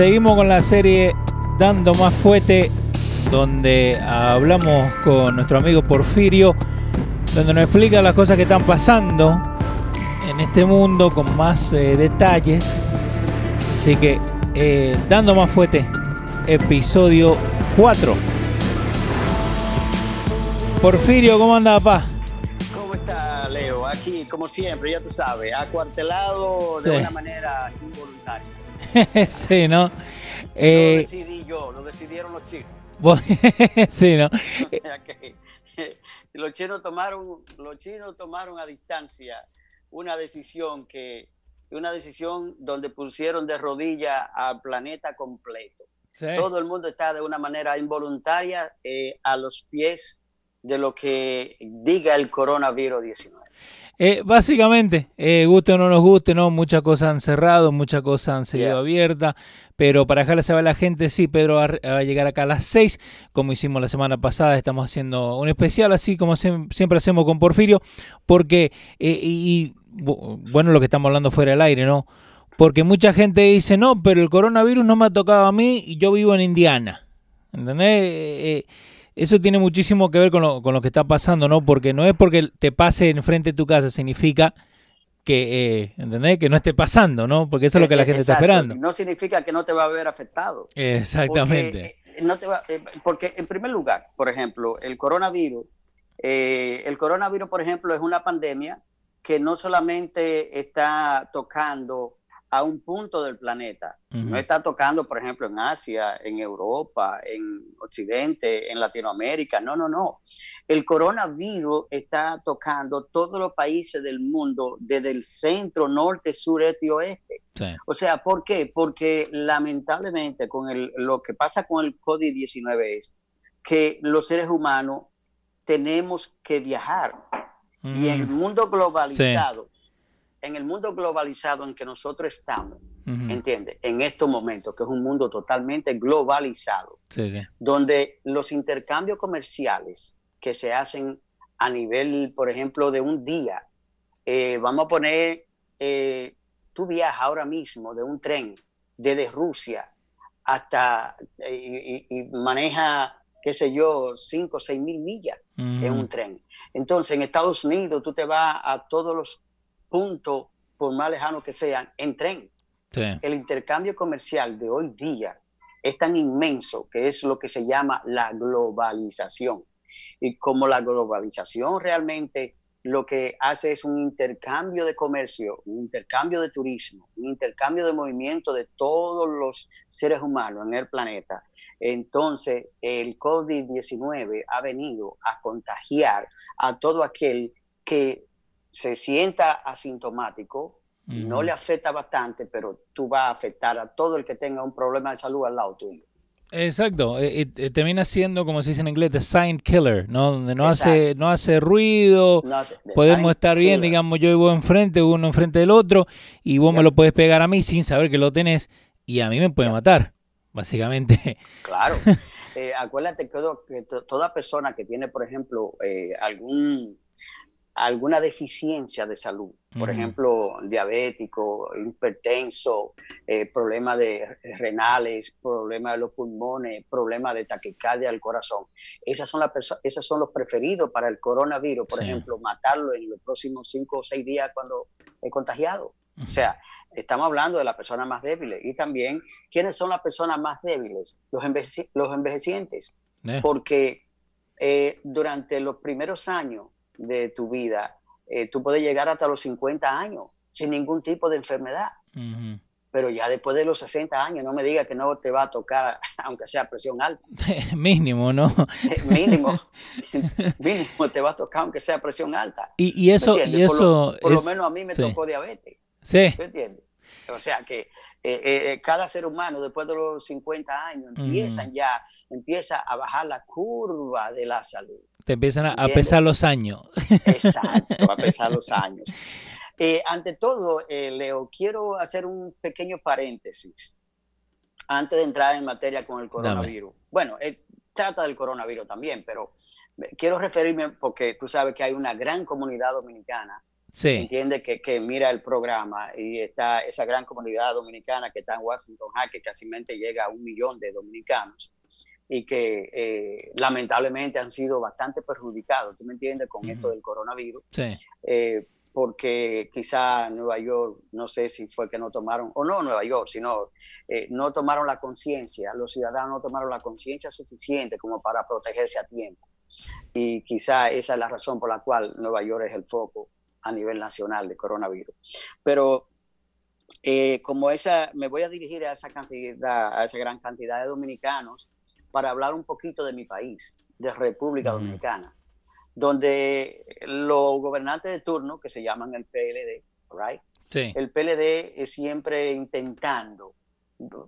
seguimos con la serie Dando Más Fuete, donde hablamos con nuestro amigo Porfirio, donde nos explica las cosas que están pasando en este mundo con más eh, detalles. Así que, eh, Dando Más Fuete, episodio 4. Porfirio, ¿cómo anda, papá? ¿Cómo está, Leo? Aquí, como siempre, ya tú sabes, acuartelado de Sí. una manera. sí, ¿no? No Eh, lo decidí yo, lo decidieron los chinos. sí, ¿no? O sea que los chinos tomaron, los chinos tomaron a distancia una decisión que, una decisión donde pusieron de rodilla al planeta completo. Sí. Todo el mundo está de una manera involuntaria eh, a los pies de lo que diga el coronavirus 19. Eh, básicamente, eh, guste o no nos guste, ¿no? Muchas cosas han cerrado, muchas cosas han seguido Yeah. abiertas, pero para dejarle saber a la gente, sí, Pedro va, a- va a llegar acá a las 6, como hicimos la semana pasada, estamos haciendo un especial, así como se- siempre hacemos con Porfirio, porque, eh, y, y, bu- bueno, lo que estamos hablando fuera del aire, ¿no? Porque mucha gente dice, no, pero el coronavirus no me ha tocado a mí y yo vivo en Indiana, ¿entendés? Eso tiene muchísimo que ver con lo, con lo que está pasando, ¿no? Porque no es porque te pase enfrente de tu casa, significa que, eh, ¿entendés? Que no esté pasando, ¿no? Porque eso es lo que la Eh, gente está exacto. esperando. No significa que no te va a ver afectado. Exactamente. Porque, eh, no te va- porque en primer lugar, por ejemplo, el coronavirus, eh, el coronavirus, por ejemplo, es una pandemia que no solamente está tocando a un punto del planeta, no está tocando, por ejemplo, en Asia, en Europa, en Occidente, en Latinoamérica, no, no, no. El coronavirus está tocando todos los países del mundo, desde el centro, norte, sur, este y oeste. Sí. O sea, ¿por qué? Porque lamentablemente con el, lo que pasa con el COVID-19 es que los seres humanos tenemos que viajar y en el Ujú. mundo globalizado, en el mundo globalizado en que nosotros estamos, Ujú. ¿entiendes? En estos momentos, que es un mundo totalmente globalizado, Sí, sí. donde los intercambios comerciales que se hacen a nivel, por ejemplo, de un día, eh, vamos a poner, eh, tú viajas ahora mismo de un tren desde Rusia hasta eh, y, y- maneja, qué sé yo, 5 o 6 mil millas en un tren. Entonces, en Estados Unidos, tú te vas a todos los puntos, por más lejanos que sean, en tren El intercambio comercial de hoy día es tan inmenso que es lo que se llama la globalización. Y como la globalización realmente lo que hace es un intercambio de comercio, un intercambio de turismo, un intercambio de movimiento de todos los seres humanos en el planeta. Entonces, el COVID-19 ha venido a contagiar a todo aquel que se sienta asintomático, no le afecta bastante, pero tú vas a afectar a todo el que tenga un problema de salud al lado tuyo. Exacto, eh, eh, termina siendo, como se dice en inglés, the silent killer, ¿no? Donde no Exacto. hace, no hace ruido, No hace- podemos estar bien, digamos, yo vivo enfrente, uno enfrente del otro, y vos me lo puedes pegar a mí sin saber que lo tenés, y a mí me puede matar, básicamente. Claro. Eh, acuérdate que, todo- que to- toda persona que tiene, por ejemplo, eh, algún, alguna deficiencia de salud, por ejemplo, diabético, hipertenso, eh, problemas de renales, problemas de los pulmones, problemas de taquicardia del corazón, esas son, las perso- esas son los preferidos para el coronavirus, por Sí. ejemplo, matarlo en los próximos cinco o seis días cuando es contagiado. O sea, estamos hablando de las personas más débiles y también quiénes son las personas más débiles, los, envejeci- los envejecientes, Eh, porque eh, durante los primeros años de tu vida, eh, tú puedes llegar hasta los 50 años sin ningún tipo de enfermedad, pero ya después de los 60 años, no me digas que no te va a tocar, aunque sea presión alta, Mínimo, ¿no? Mínimo, mínimo te va a tocar aunque sea presión alta. Y, y ¿me eso, y por eso lo, por lo menos a mí me sí. tocó diabetes. Sí, ¿Me entiendes? O sea que eh, eh, cada ser humano después de los 50 años empiezan ya, empieza a bajar la curva de la salud. Te empiezan a, a pesar los años. Exacto, a pesar los años. Eh, ante todo, eh, Leo, quiero hacer un pequeño paréntesis antes de entrar en materia con el coronavirus. Bueno, eh, trata del coronavirus también, pero quiero referirme porque tú sabes que hay una gran comunidad dominicana sí. entiende que, que, mira el programa y está esa gran comunidad dominicana que está en Washington, que casi llega a un millón de dominicanos y que eh, lamentablemente han sido bastante perjudicados, ¿tú me entiendes? Con esto del coronavirus. Sí. Eh, porque quizá Nueva York, no sé si fue que no tomaron, o no Nueva York, sino eh, no tomaron la conciencia, los ciudadanos no tomaron la conciencia suficiente como para protegerse a tiempo. Y quizá esa es la razón por la cual Nueva York es el foco a nivel nacional de coronavirus. Pero como esa, me voy a dirigir a esa cantidad, a esa gran cantidad de dominicanos para hablar un poquito de mi país, de República Dominicana, donde los gobernantes de turno, que se llaman el PLD, right? el PLD es siempre intentando,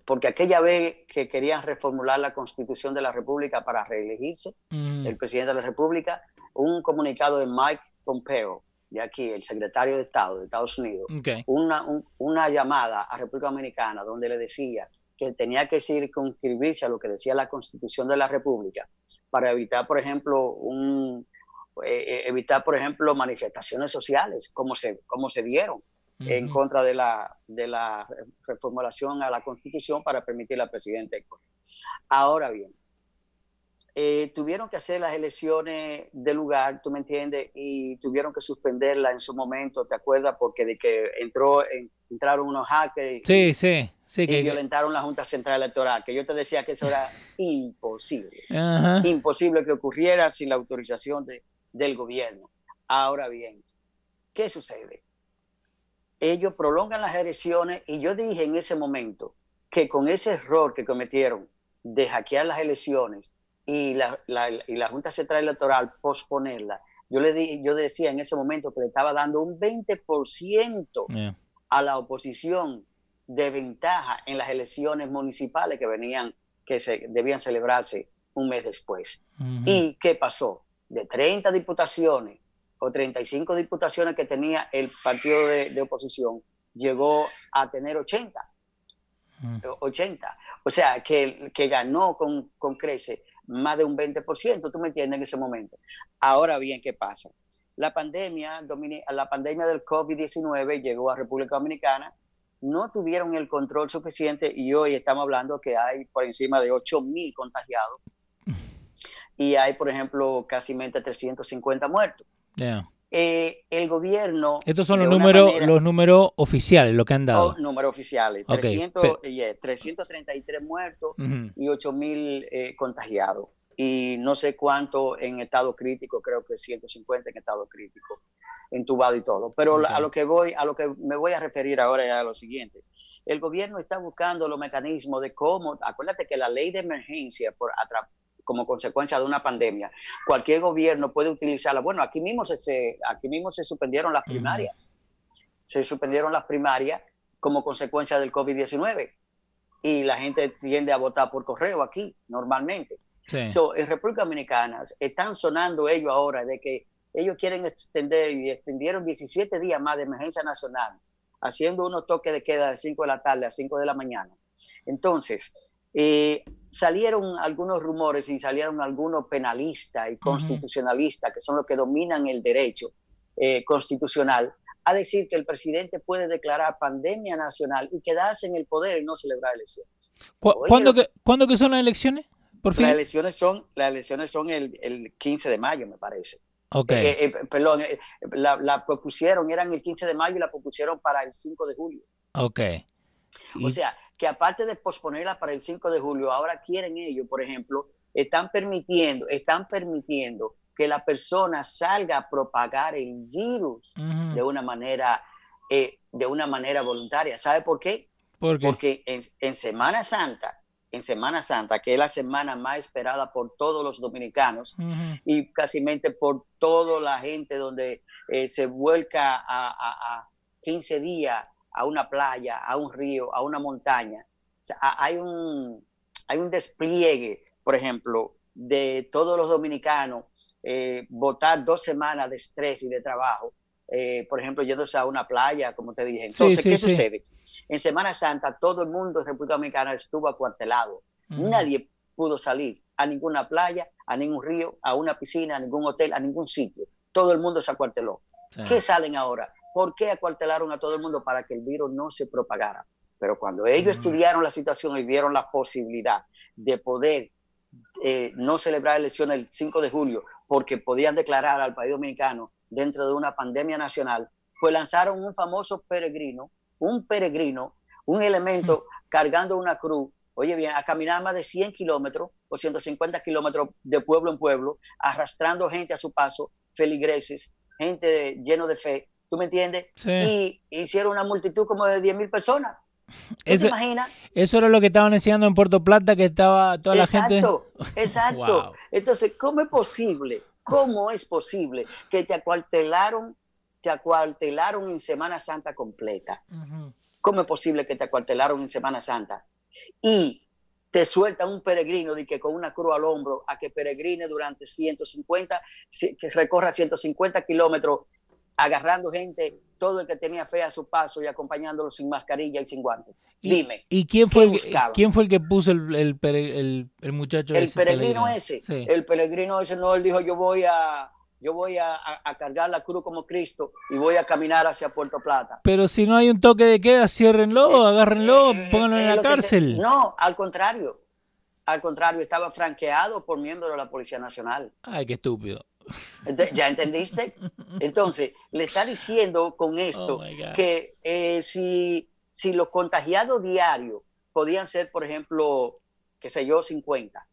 porque aquella vez que querían reformular la constitución de la República para reelegirse, el presidente de la República, un comunicado de Mike Pompeo, de aquí, el secretario de Estado de Estados Unidos, una, una llamada a República Dominicana donde le decía que tenía que circunscribirse a lo que decía la Constitución de la República para evitar, por ejemplo, un, eh, eh, evitar, por ejemplo, manifestaciones sociales, como se, como se dieron en contra de la, de la reformulación a la Constitución para permitir al presidente. Ahora bien, eh, tuvieron que hacer las elecciones de lugar, tú me entiendes, y tuvieron que suspenderla en su momento, ¿te acuerdas? Porque de que entró, entraron unos hackers sí, sí, sí, y violentaron la Junta Central Electoral, que yo te decía que eso era imposible, imposible que ocurriera sin la autorización de, del gobierno. Ahora bien, ¿qué sucede? Ellos prolongan las elecciones y yo dije en ese momento que con ese error que cometieron de hackear las elecciones, y la, y la Junta Central Electoral posponerla, yo le di, yo decía en ese momento que le estaba dando un 20% a la oposición de ventaja en las elecciones municipales que venían, que se debían celebrarse un mes después. ¿Y qué pasó? De 30 diputaciones o 35 diputaciones que tenía el partido de, oposición, llegó a tener 80. 80. O sea, que, que ganó con, con crece más de un 20%, tú me entiendes, en ese momento. Ahora bien, ¿qué pasa? La pandemia, la pandemia del COVID-19 llegó a República Dominicana, no tuvieron el control suficiente y hoy estamos hablando que hay por encima de 8 mil contagiados y hay, por ejemplo, casi 350 muertos. Eh, el gobierno... Estos son los números, los números oficiales, lo que han dado. Oh, números oficiales. 333 muertos y 8 mil eh, contagiados. Y no sé cuánto en estado crítico, creo que 150 en estado crítico, entubado y todo. Pero a lo que voy, a lo que me voy a referir ahora es a lo siguiente. El gobierno está buscando los mecanismos de cómo, acuérdate que la ley de emergencia por, como consecuencia de una pandemia. Cualquier gobierno puede utilizarla. Bueno, aquí mismo se, aquí mismo se suspendieron las primarias. Se suspendieron las primarias como consecuencia del COVID-19. Y la gente tiende a votar por correo aquí, normalmente. En República Dominicana están sonando ellos ahora de que ellos quieren extender y extendieron 17 días más de emergencia nacional, haciendo unos toques de queda de 5 de la tarde a 5 de la mañana. Entonces, eh, salieron algunos rumores y salieron algunos penalistas y constitucionalistas, que son los que dominan el derecho eh, constitucional, a decir que el presidente puede declarar pandemia nacional y quedarse en el poder y no celebrar elecciones. ¿Cuándo, que, ¿Cuándo que son las elecciones? Por fin? Las elecciones son, las elecciones son el, el 15 de mayo, me parece. Okay. Eh, perdón, la, la, propusieron, eran el 15 de mayo y la propusieron para el 5 de julio. Ok. O sea, que aparte de posponerla para el 5 de julio, ahora quieren ellos, por ejemplo, están permitiendo, están permitiendo que la persona salga a propagar el virus de una manera eh, de una manera voluntaria. ¿Sabe por qué? Porque en, Semana Santa, en Semana Santa, que es la semana más esperada por todos los dominicanos y casi por toda la gente donde eh, se vuelca a, a, a 15 días a una playa, a un río, a una montaña. hay, un, hay un despliegue, por ejemplo, de todos los dominicanos eh, votar dos semanas de estrés y de trabajo, eh, por ejemplo, yéndose a una playa, como te dije. Entonces, ¿qué sucede? En Semana Santa todo el mundo en República Dominicana estuvo acuartelado. Nadie pudo salir a ninguna playa, a ningún río, a una piscina, a ningún hotel, a ningún sitio. Todo el mundo se acuarteló. ¿Qué salen ahora? ¿Por qué acuartelaron a todo el mundo para que el virus no se propagara? Pero cuando ellos estudiaron la situación y vieron la posibilidad de poder eh, no celebrar elecciones el 5 de julio porque podían declarar al país dominicano dentro de una pandemia nacional, pues lanzaron un famoso peregrino, un peregrino, un elemento cargando una cruz, oye bien, a caminar más de 100 kilómetros o 150 kilómetros de pueblo en pueblo, arrastrando gente a su paso, feligreses, gente lleno de fe, ¿tú me entiendes? Y hicieron una multitud como de 10 mil personas. Eso, te imaginas? Eso era lo que estaban enseñando en Puerto Plata, que estaba toda la gente. Exacto, exacto. Entonces, ¿cómo es posible? ¿Cómo es posible que te acuartelaron, te acuartelaron en Semana Santa completa? ¿Cómo es posible que te acuartelaron en Semana Santa? Y te suelta un peregrino de que con una cruz al hombro a que peregrine durante 150, que recorra 150 kilómetros agarrando gente, todo el que tenía fe a su paso y acompañándolo sin mascarilla y sin guantes. Dime. ¿Y quién fue, el, quién fue el que puso el, el, el, muchacho El peregrino ese. El peregrino ese no, él dijo yo voy a yo voy a, cargar la cruz como Cristo y voy a caminar hacia Puerto Plata. Pero si no hay un toque de queda, ciérrenlo, eh, agárrenlo, eh, pónganlo en la cárcel. no, al contrario. Al contrario, estaba franqueado por miembros de la Policía Nacional. Ay, qué estúpido. ¿Ya entendiste? Entonces, le está diciendo con esto oh que eh, si, si los contagiados diarios podían ser, por ejemplo, qué sé yo, 50,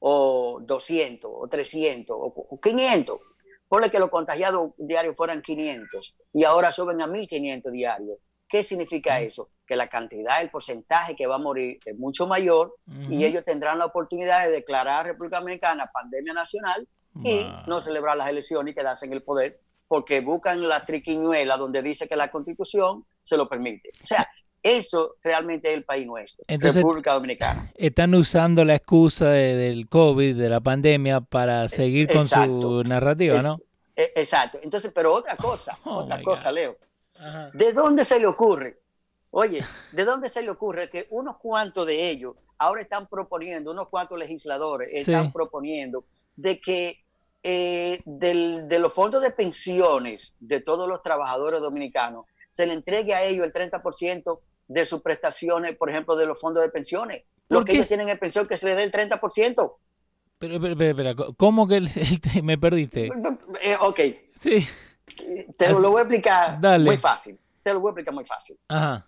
o 200, o 300, o 500, ponle que los contagiados diarios fueran 500 y ahora suben a 1500 diarios. ¿Qué significa eso? Que la cantidad, el porcentaje que va a morir es mucho mayor y ellos tendrán la oportunidad de declarar a República Dominicana pandemia nacional y no celebrar las elecciones y quedarse en el poder porque buscan la triquiñuela donde dice que la constitución se lo permite. O sea, eso realmente es el país nuestro, República Dominicana. Están usando la excusa del COVID, de la pandemia, para seguir con su narrativa, ¿no? E, exacto. Entonces, pero otra cosa, oh otra cosa, Leo. ¿De dónde se le ocurre? Oye, ¿de dónde se le ocurre que unos cuantos de ellos ahora están proponiendo, unos cuantos legisladores están proponiendo de que eh, de los fondos de pensiones de todos los trabajadores dominicanos se le entregue a ellos el 30% de sus prestaciones, por ejemplo, de los fondos de pensiones. Lo que ellos tienen en pensión, que se les dé el 30%. Pero, pero, pero, ¿cómo que me perdiste? Eh, ok. Sí. Te lo voy a explicar muy fácil. Te lo voy a explicar muy fácil. Ajá.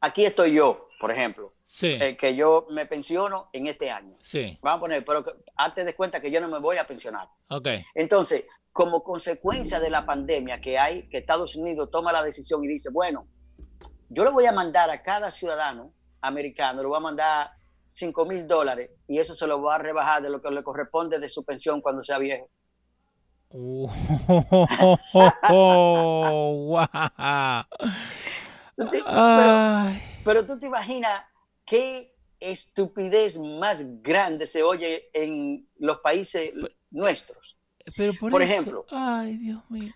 Aquí estoy yo, por ejemplo. Sí. Eh, que yo me pensiono en este año. Sí. Vamos a poner, pero antes de cuenta que yo no me voy a pensionar. Ok. Entonces, como consecuencia de la pandemia que hay, que Estados Unidos toma la decisión y dice, bueno, yo le voy a mandar a cada ciudadano americano, le voy a mandar 5 mil dólares y eso se lo voy a rebajar de lo que le corresponde de su pensión cuando sea viejo. pero, tú te imaginas qué estupidez más grande se oye en los países nuestros. por, ejemplo,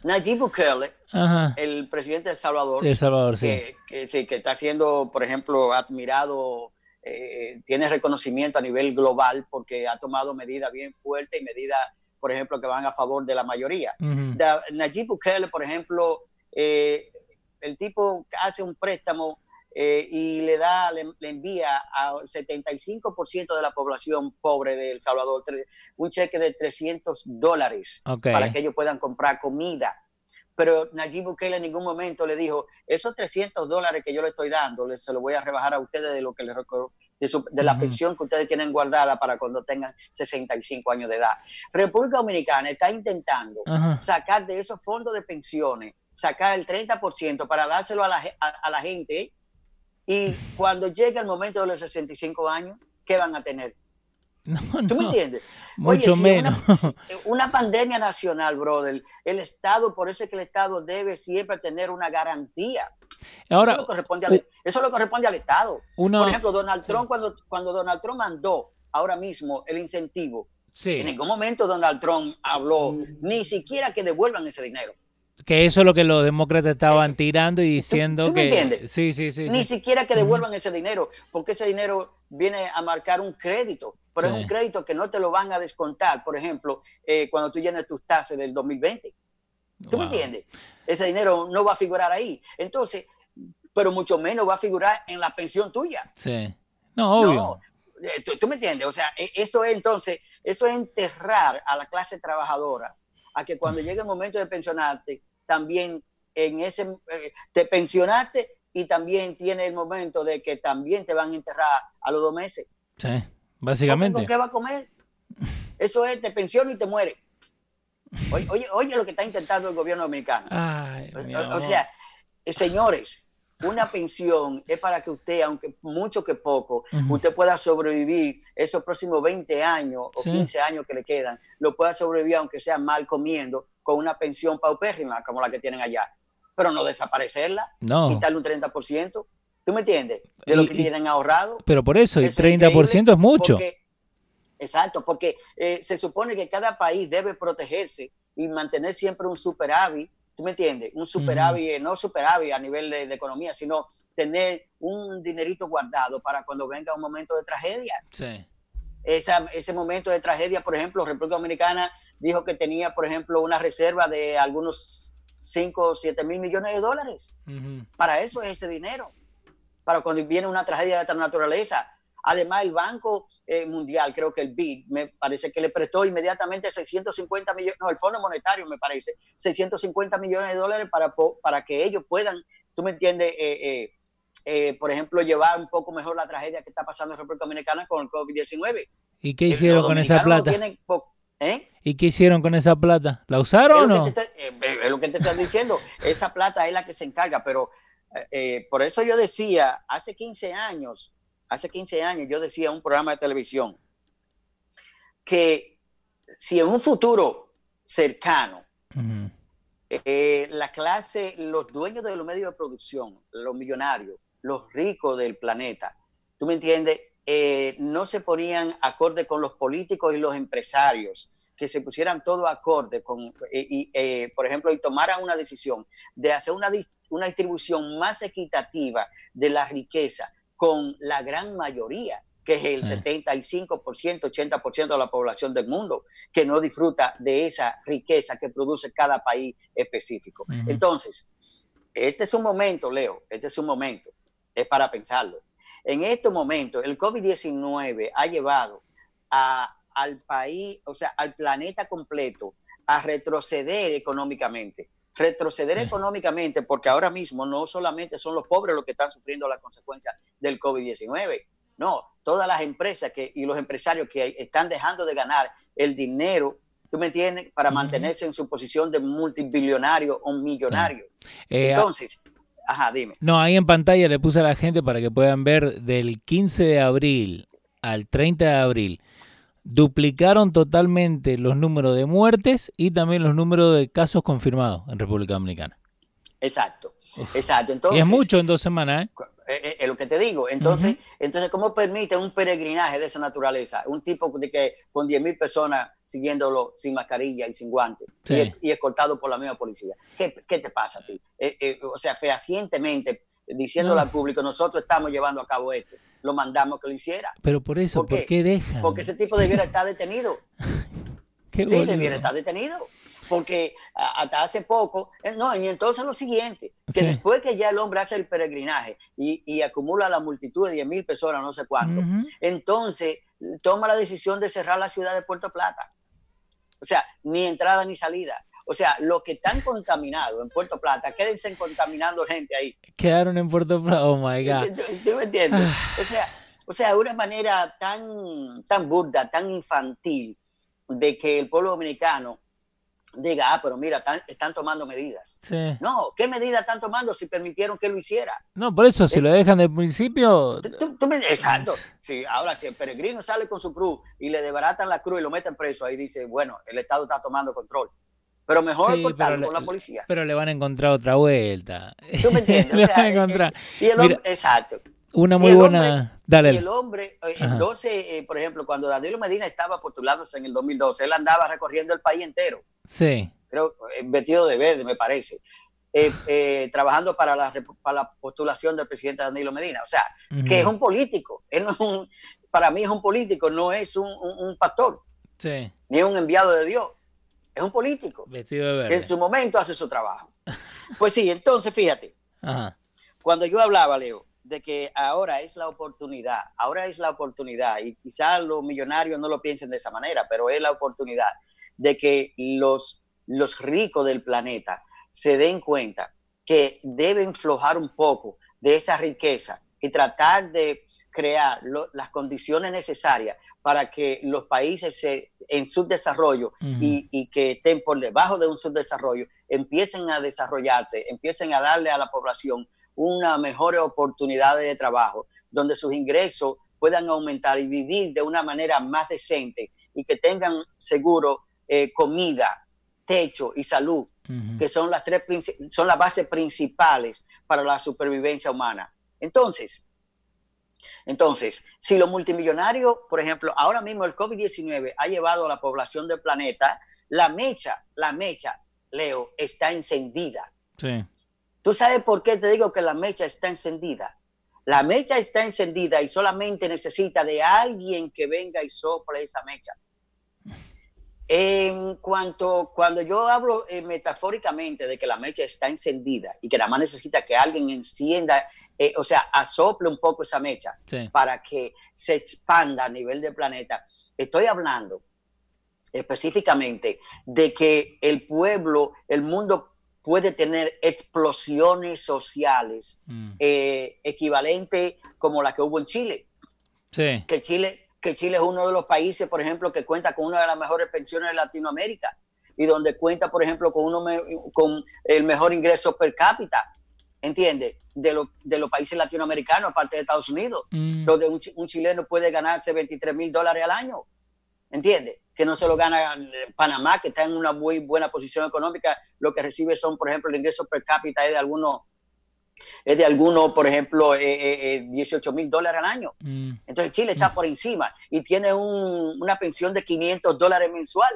Nayib Bukele, el presidente de El Salvador, Que, sí, que está siendo, por ejemplo, admirado, eh, tiene reconocimiento a nivel global porque ha tomado medidas bien fuertes y medidas por ejemplo, que van a favor de la mayoría. Nayib Bukele, por ejemplo, eh, el tipo hace un préstamo eh, y le da, le, envía al 75% de la población pobre de El Salvador un cheque de 300 dólares para que ellos puedan comprar comida. Pero Nayib Bukele en ningún momento le dijo, esos 300 dólares que yo le estoy dando, se los voy a rebajar a ustedes de lo que les de, la pensión que ustedes tienen guardada para cuando tengan 65 años de edad. República Dominicana está intentando sacar de esos fondos de pensiones, sacar el 30% para dárselo a la, a, la gente y cuando llegue el momento de los 65 años, ¿qué van a tener? ¿Tú me entiendes? Mucho menos. Una, pandemia nacional, brother. El Estado, por eso es que el Estado debe siempre tener una garantía. Ahora, eso, le corresponde al, eso le corresponde al Estado. Por ejemplo, Donald Trump, cuando, cuando Donald Trump mandó ahora mismo el incentivo, en ningún momento Donald Trump habló ni siquiera que devuelvan ese dinero. Que eso es lo que los demócratas estaban tirando y diciendo ¿Tú, que. Me entiendes? Sí, sí, sí. Ni siquiera que devuelvan ese dinero, porque ese dinero viene a marcar un crédito, pero es un crédito que no te lo van a descontar, por ejemplo, eh, cuando tú llenas tus tasas del 2020. ¿Tú me entiendes? Ese dinero no va a figurar ahí. Entonces, pero mucho menos va a figurar en la pensión tuya. Sí. No, obvio. Eh, ¿tú, me entiendes? O sea, e, eso es entonces, eso es enterrar a la clase trabajadora a que cuando llegue el momento de pensionarte, también en ese, eh, te pensionaste y también tiene el momento de que también te van a enterrar a los dos meses. Sí, básicamente. ¿Con qué va a comer? Eso es, te pensiona y te muere. Oye, oye, lo que está intentando el gobierno dominicano. o, sea, eh, señores, una pensión es para que usted, aunque mucho que poco, usted pueda sobrevivir esos próximos 20 años o 15 años que le quedan, lo pueda sobrevivir aunque sea mal comiendo, con una pensión paupérrima como la que tienen allá. Pero no desaparecerla, no. quitarle un 30%. ¿Tú me entiendes? De lo que tienen ahorrado. Pero por eso, el 30% es, mucho. exacto, porque eh, se supone que cada país debe protegerse y mantener siempre un superávit ¿Tú me entiendes? Un superávit, no superávit a nivel de, economía, sino tener un dinerito guardado para cuando venga un momento de tragedia. Sí. Ese momento de tragedia, por ejemplo, República Dominicana dijo que tenía, por ejemplo, una reserva de algunos 5 o 7 mil millones de dólares. Para eso es ese dinero. Para cuando viene una tragedia de esta naturaleza. Además, el Banco eh, Mundial, creo que el BID, me parece que le prestó inmediatamente 650 millones, no, el Fondo Monetario me parece, 650 millones de dólares para, para que ellos puedan, tú me entiendes, eh, eh, por ejemplo, llevar un poco mejor la tragedia que está pasando en República Dominicana con el COVID-19. ¿Y qué hicieron con esa plata? ¿Y qué hicieron con esa plata? ¿La usaron o no? es lo que te estoy diciendo. Esa plata es la que se encarga, pero por eso yo decía, hace 15 años, hace 15 años yo decía en un programa de televisión que si en un futuro cercano eh, la clase, los dueños de los medios de producción, los millonarios, los ricos del planeta, tú me entiendes, eh, no se ponían acorde con los políticos y los empresarios, que se pusieran todo acorde con, eh, y, por ejemplo, y tomaran una decisión de hacer una, una distribución más equitativa de la riqueza con la gran mayoría, que es el 75%, 80% de la población del mundo, que no disfruta de esa riqueza que produce cada país específico. Entonces, este es un momento, Leo, este es un momento, es para pensarlo. En este momento, el COVID-19 ha llevado al país, o sea, al planeta completo, a retroceder económicamente. Retroceder económicamente, porque ahora mismo no solamente son los pobres los que están sufriendo las consecuencias del COVID-19, no, todas las empresas que, y los empresarios que están dejando de ganar el dinero, tú me entiendes, para mantenerse en su posición de multibillonario o millonario. Eh, Entonces, ajá, dime. No, ahí en pantalla le puse a la gente para que puedan ver del 15 de abril al 30 de abril duplicaron totalmente los números de muertes y también los números de casos confirmados en República Dominicana. Exacto, exacto. y es mucho en dos semanas, ¿eh? Eh, eh Es, lo que te digo. Entonces, entonces, ¿cómo permite un peregrinaje de esa naturaleza? Un tipo de que con 10.000 personas siguiéndolo sin mascarilla y sin guantes y, escoltado por la misma policía. ¿Qué, te pasa a ti? Eh, o sea, fehacientemente diciéndole al público, nosotros estamos llevando a cabo esto lo mandamos que lo hiciera. Pero por eso, ¿por, qué? dejan? Porque ese tipo debiera estar detenido. sí, debiera estar detenido. Porque hasta hace poco, eh, no, y entonces lo siguiente, que después que ya el hombre hace el peregrinaje y, acumula la multitud de 10 mil personas, no sé cuánto, entonces toma la decisión de cerrar la ciudad de Puerto Plata. O sea, ni entrada ni salida. O sea, los que están contaminados en Puerto Plata, quédense contaminando gente ahí. Quedaron en Puerto Plata, oh my God. ¿Tú, me entiendes? Ah. O sea, o sea, una manera tan, tan burda, tan infantil, de que el pueblo dominicano diga, ah, pero mira, están, tomando medidas. Sí. No, ¿qué medidas están tomando si permitieron que lo hiciera? No, por eso, si lo dejan del principio... exacto. Sí, ahora, si el peregrino sale con su cruz y le debaratan la cruz y lo meten preso, ahí dice, bueno, el Estado está tomando control. Pero mejor sí, con la policía. Pero le van a encontrar otra vuelta. ¿Tú me entiendes? le van a encontrar. Y el hombre, exacto. Una muy buena. Dale. Y el hombre, eh, el 12, eh, por ejemplo, cuando Danilo Medina estaba postulándose en el 2012, él andaba recorriendo el país entero. Sí. Creo, eh, vestido de verde, me parece. trabajando para la, para la postulación del presidente Danilo Medina. O sea, que es un político. Él no es un, para mí es un político, no es un, un, un pastor. Sí. Ni un enviado de Dios es un político. Vestido de verde. En su momento hace su trabajo. Pues sí, entonces fíjate, cuando yo hablaba, Leo, de que ahora es la oportunidad, ahora es la oportunidad, y quizás los millonarios no lo piensen de esa manera, pero es la oportunidad de que los, los ricos del planeta se den cuenta que deben flojar un poco de esa riqueza y tratar de crear las condiciones necesarias para que los países se, en subdesarrollo y, y, que estén por debajo de un subdesarrollo empiecen a desarrollarse, empiecen a darle a la población una mejor oportunidad de trabajo, donde sus ingresos puedan aumentar y vivir de una manera más decente y que tengan seguro eh, comida, techo y salud, que son las tres son las bases principales para la supervivencia humana. Entonces, entonces, si los multimillonarios, por ejemplo, ahora mismo el COVID-19 ha llevado a la población del planeta, la mecha, la mecha, Leo, está encendida. Sí. ¿Tú sabes por qué te digo que la mecha está encendida? La mecha está encendida y solamente necesita de alguien que venga y sople esa mecha. En cuanto, cuando yo hablo eh, metafóricamente de que la mecha está encendida y que nada más necesita que alguien encienda, eh, o sea, asople un poco esa mecha para que se expanda a nivel del planeta, estoy hablando específicamente de que el pueblo, el mundo puede tener explosiones sociales mm. eh, equivalentes como la que hubo en Chile. Sí. Que Chile que Chile es uno de los países, por ejemplo, que cuenta con una de las mejores pensiones de Latinoamérica y donde cuenta, por ejemplo, con, uno con el mejor ingreso per cápita, ¿entiendes? De, de los países latinoamericanos, aparte de Estados Unidos, mm. donde un, chileno puede ganarse 23 mil dólares al año, ¿entiendes? Que no se lo gana Panamá, que está en una muy buena posición económica, lo que recibe son, por ejemplo, el ingreso per cápita es de algunos es de algunos, por ejemplo, eh, 18 eh, eh, mil dólares al año. Mm. Entonces Chile está mm. por encima y tiene una pensión de 500 dólares mensual.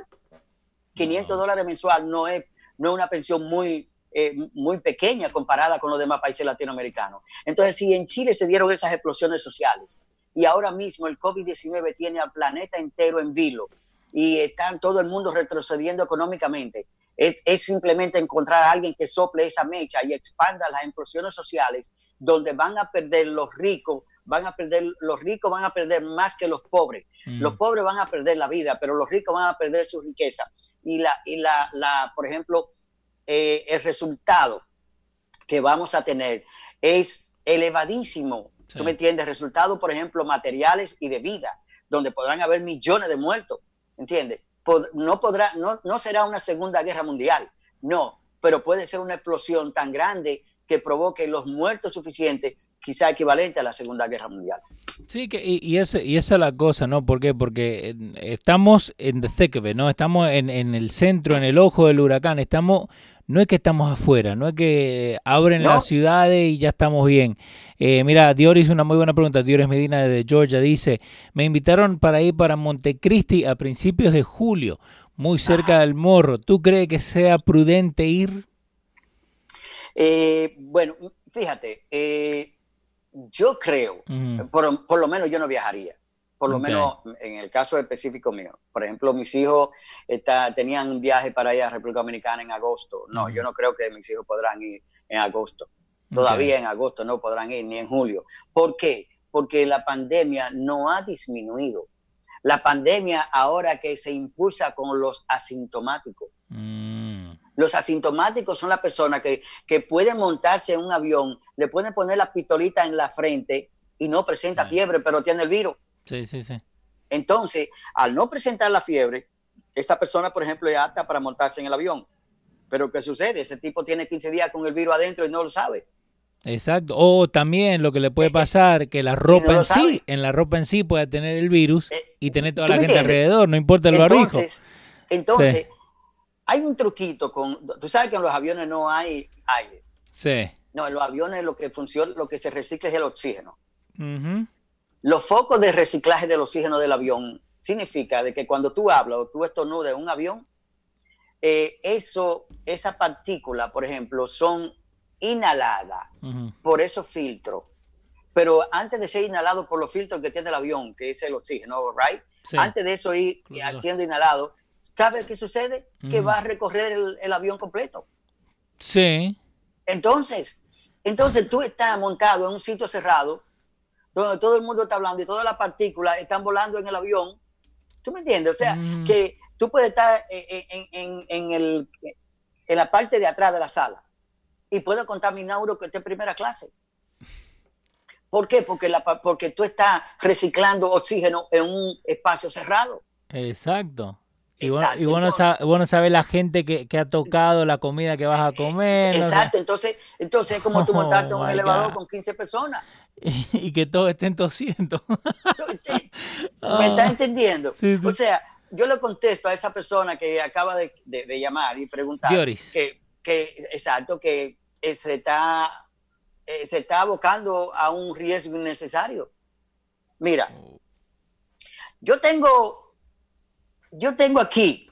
500 dólares mensual no es, no es una pensión muy, eh, muy pequeña comparada con los demás países latinoamericanos. Entonces, si en Chile se dieron esas explosiones sociales y ahora mismo el COVID-19 tiene al planeta entero en vilo y está todo el mundo retrocediendo económicamente, es, simplemente encontrar a alguien que sople esa mecha y expanda las implosiones sociales, donde van a perder los ricos, van a perder, los ricos van a perder más que los pobres. Mm. Los pobres van a perder la vida, pero los ricos van a perder su riqueza. Y, la, y la, la por ejemplo, eh, el resultado que vamos a tener es elevadísimo. ¿Tú me entiendes? Resultados, por ejemplo, materiales y de vida, donde podrán haber millones de muertos. ¿Entiendes? No, podrá, no, no será una segunda guerra mundial, no, pero puede ser una explosión tan grande que provoque los muertos suficientes, quizá equivalente a la Segunda Guerra Mundial. Sí, que, y, y, esa es la cosa, ¿no? ¿Por qué? Porque eh, estamos en the thick ¿no? Estamos en, en, el centro, en el ojo del huracán, estamos no es que estamos afuera, no es que abren las ciudades y ya estamos bien. Eh, mira, Dioris, una muy buena pregunta. Dioris Medina de Georgia dice, me invitaron para ir para Montecristi a principios de julio, muy cerca del morro. ¿Tú crees que sea prudente ir? Eh, bueno, fíjate, eh, yo creo, por, lo menos yo no viajaría por lo menos en el caso específico mío. Por ejemplo, mis hijos está, tenían un viaje para ir a República Dominicana en agosto. No, yo no creo que mis hijos podrán ir en agosto. Todavía en agosto no podrán ir, ni en julio. ¿Por qué? Porque la pandemia no ha disminuido. La pandemia ahora que se impulsa con los asintomáticos. Mm. Los asintomáticos son las personas que, que, pueden montarse en un avión, le pueden poner la pistolita en la frente y no presenta fiebre, pero tiene el virus. Sí, sí, sí. Entonces, al no presentar la fiebre, esa persona, por ejemplo, es apta para montarse en el avión. Pero ¿qué sucede? Ese tipo tiene 15 días con el virus adentro y no lo sabe. Exacto. O también lo que le puede pasar, que la ropa en sí, en la ropa en sí pueda tener el virus eh, y tener toda la gente alrededor, no importa el barbijo. Entonces, hay un truquito con, tú sabes que en los aviones no hay aire. Sí. No, en los aviones lo que funciona, lo que se recicla es el oxígeno. Los focos de reciclaje del oxígeno del avión significa de que cuando tú hablas o tú estornudas en un avión, eh, eso, esa partícula, por ejemplo, son inhaladas por esos filtros. Pero antes de ser inhalado por los filtros que tiene el avión, que es el oxígeno, right? Antes de eso ir haciendo inhalado, ¿sabe qué sucede? Que va a recorrer el, avión completo. Sí. Entonces, entonces tú estás montado en un sitio cerrado, donde todo el mundo está hablando y todas las partículas están volando en el avión. ¿Tú me entiendes? O sea, que tú puedes estar en, en, el, en la parte de atrás de la sala y puedes contaminar uno que esté en primera clase. ¿Por qué? Porque, la, porque tú estás reciclando oxígeno en un espacio cerrado. Exacto. Y, bueno, y sabes la gente que, ha tocado la comida que vas a comer. Exacto, entonces, entonces es como tú montarte un elevador con 15 personas. Y, que todos estén tosiendo. ¿Me estás entendiendo? O sea, yo le contesto a esa persona que acaba de, llamar y preguntar. Que, que, exacto, que se está eh, se está abocando a un riesgo innecesario. Mira, oh. yo tengo, yo tengo aquí,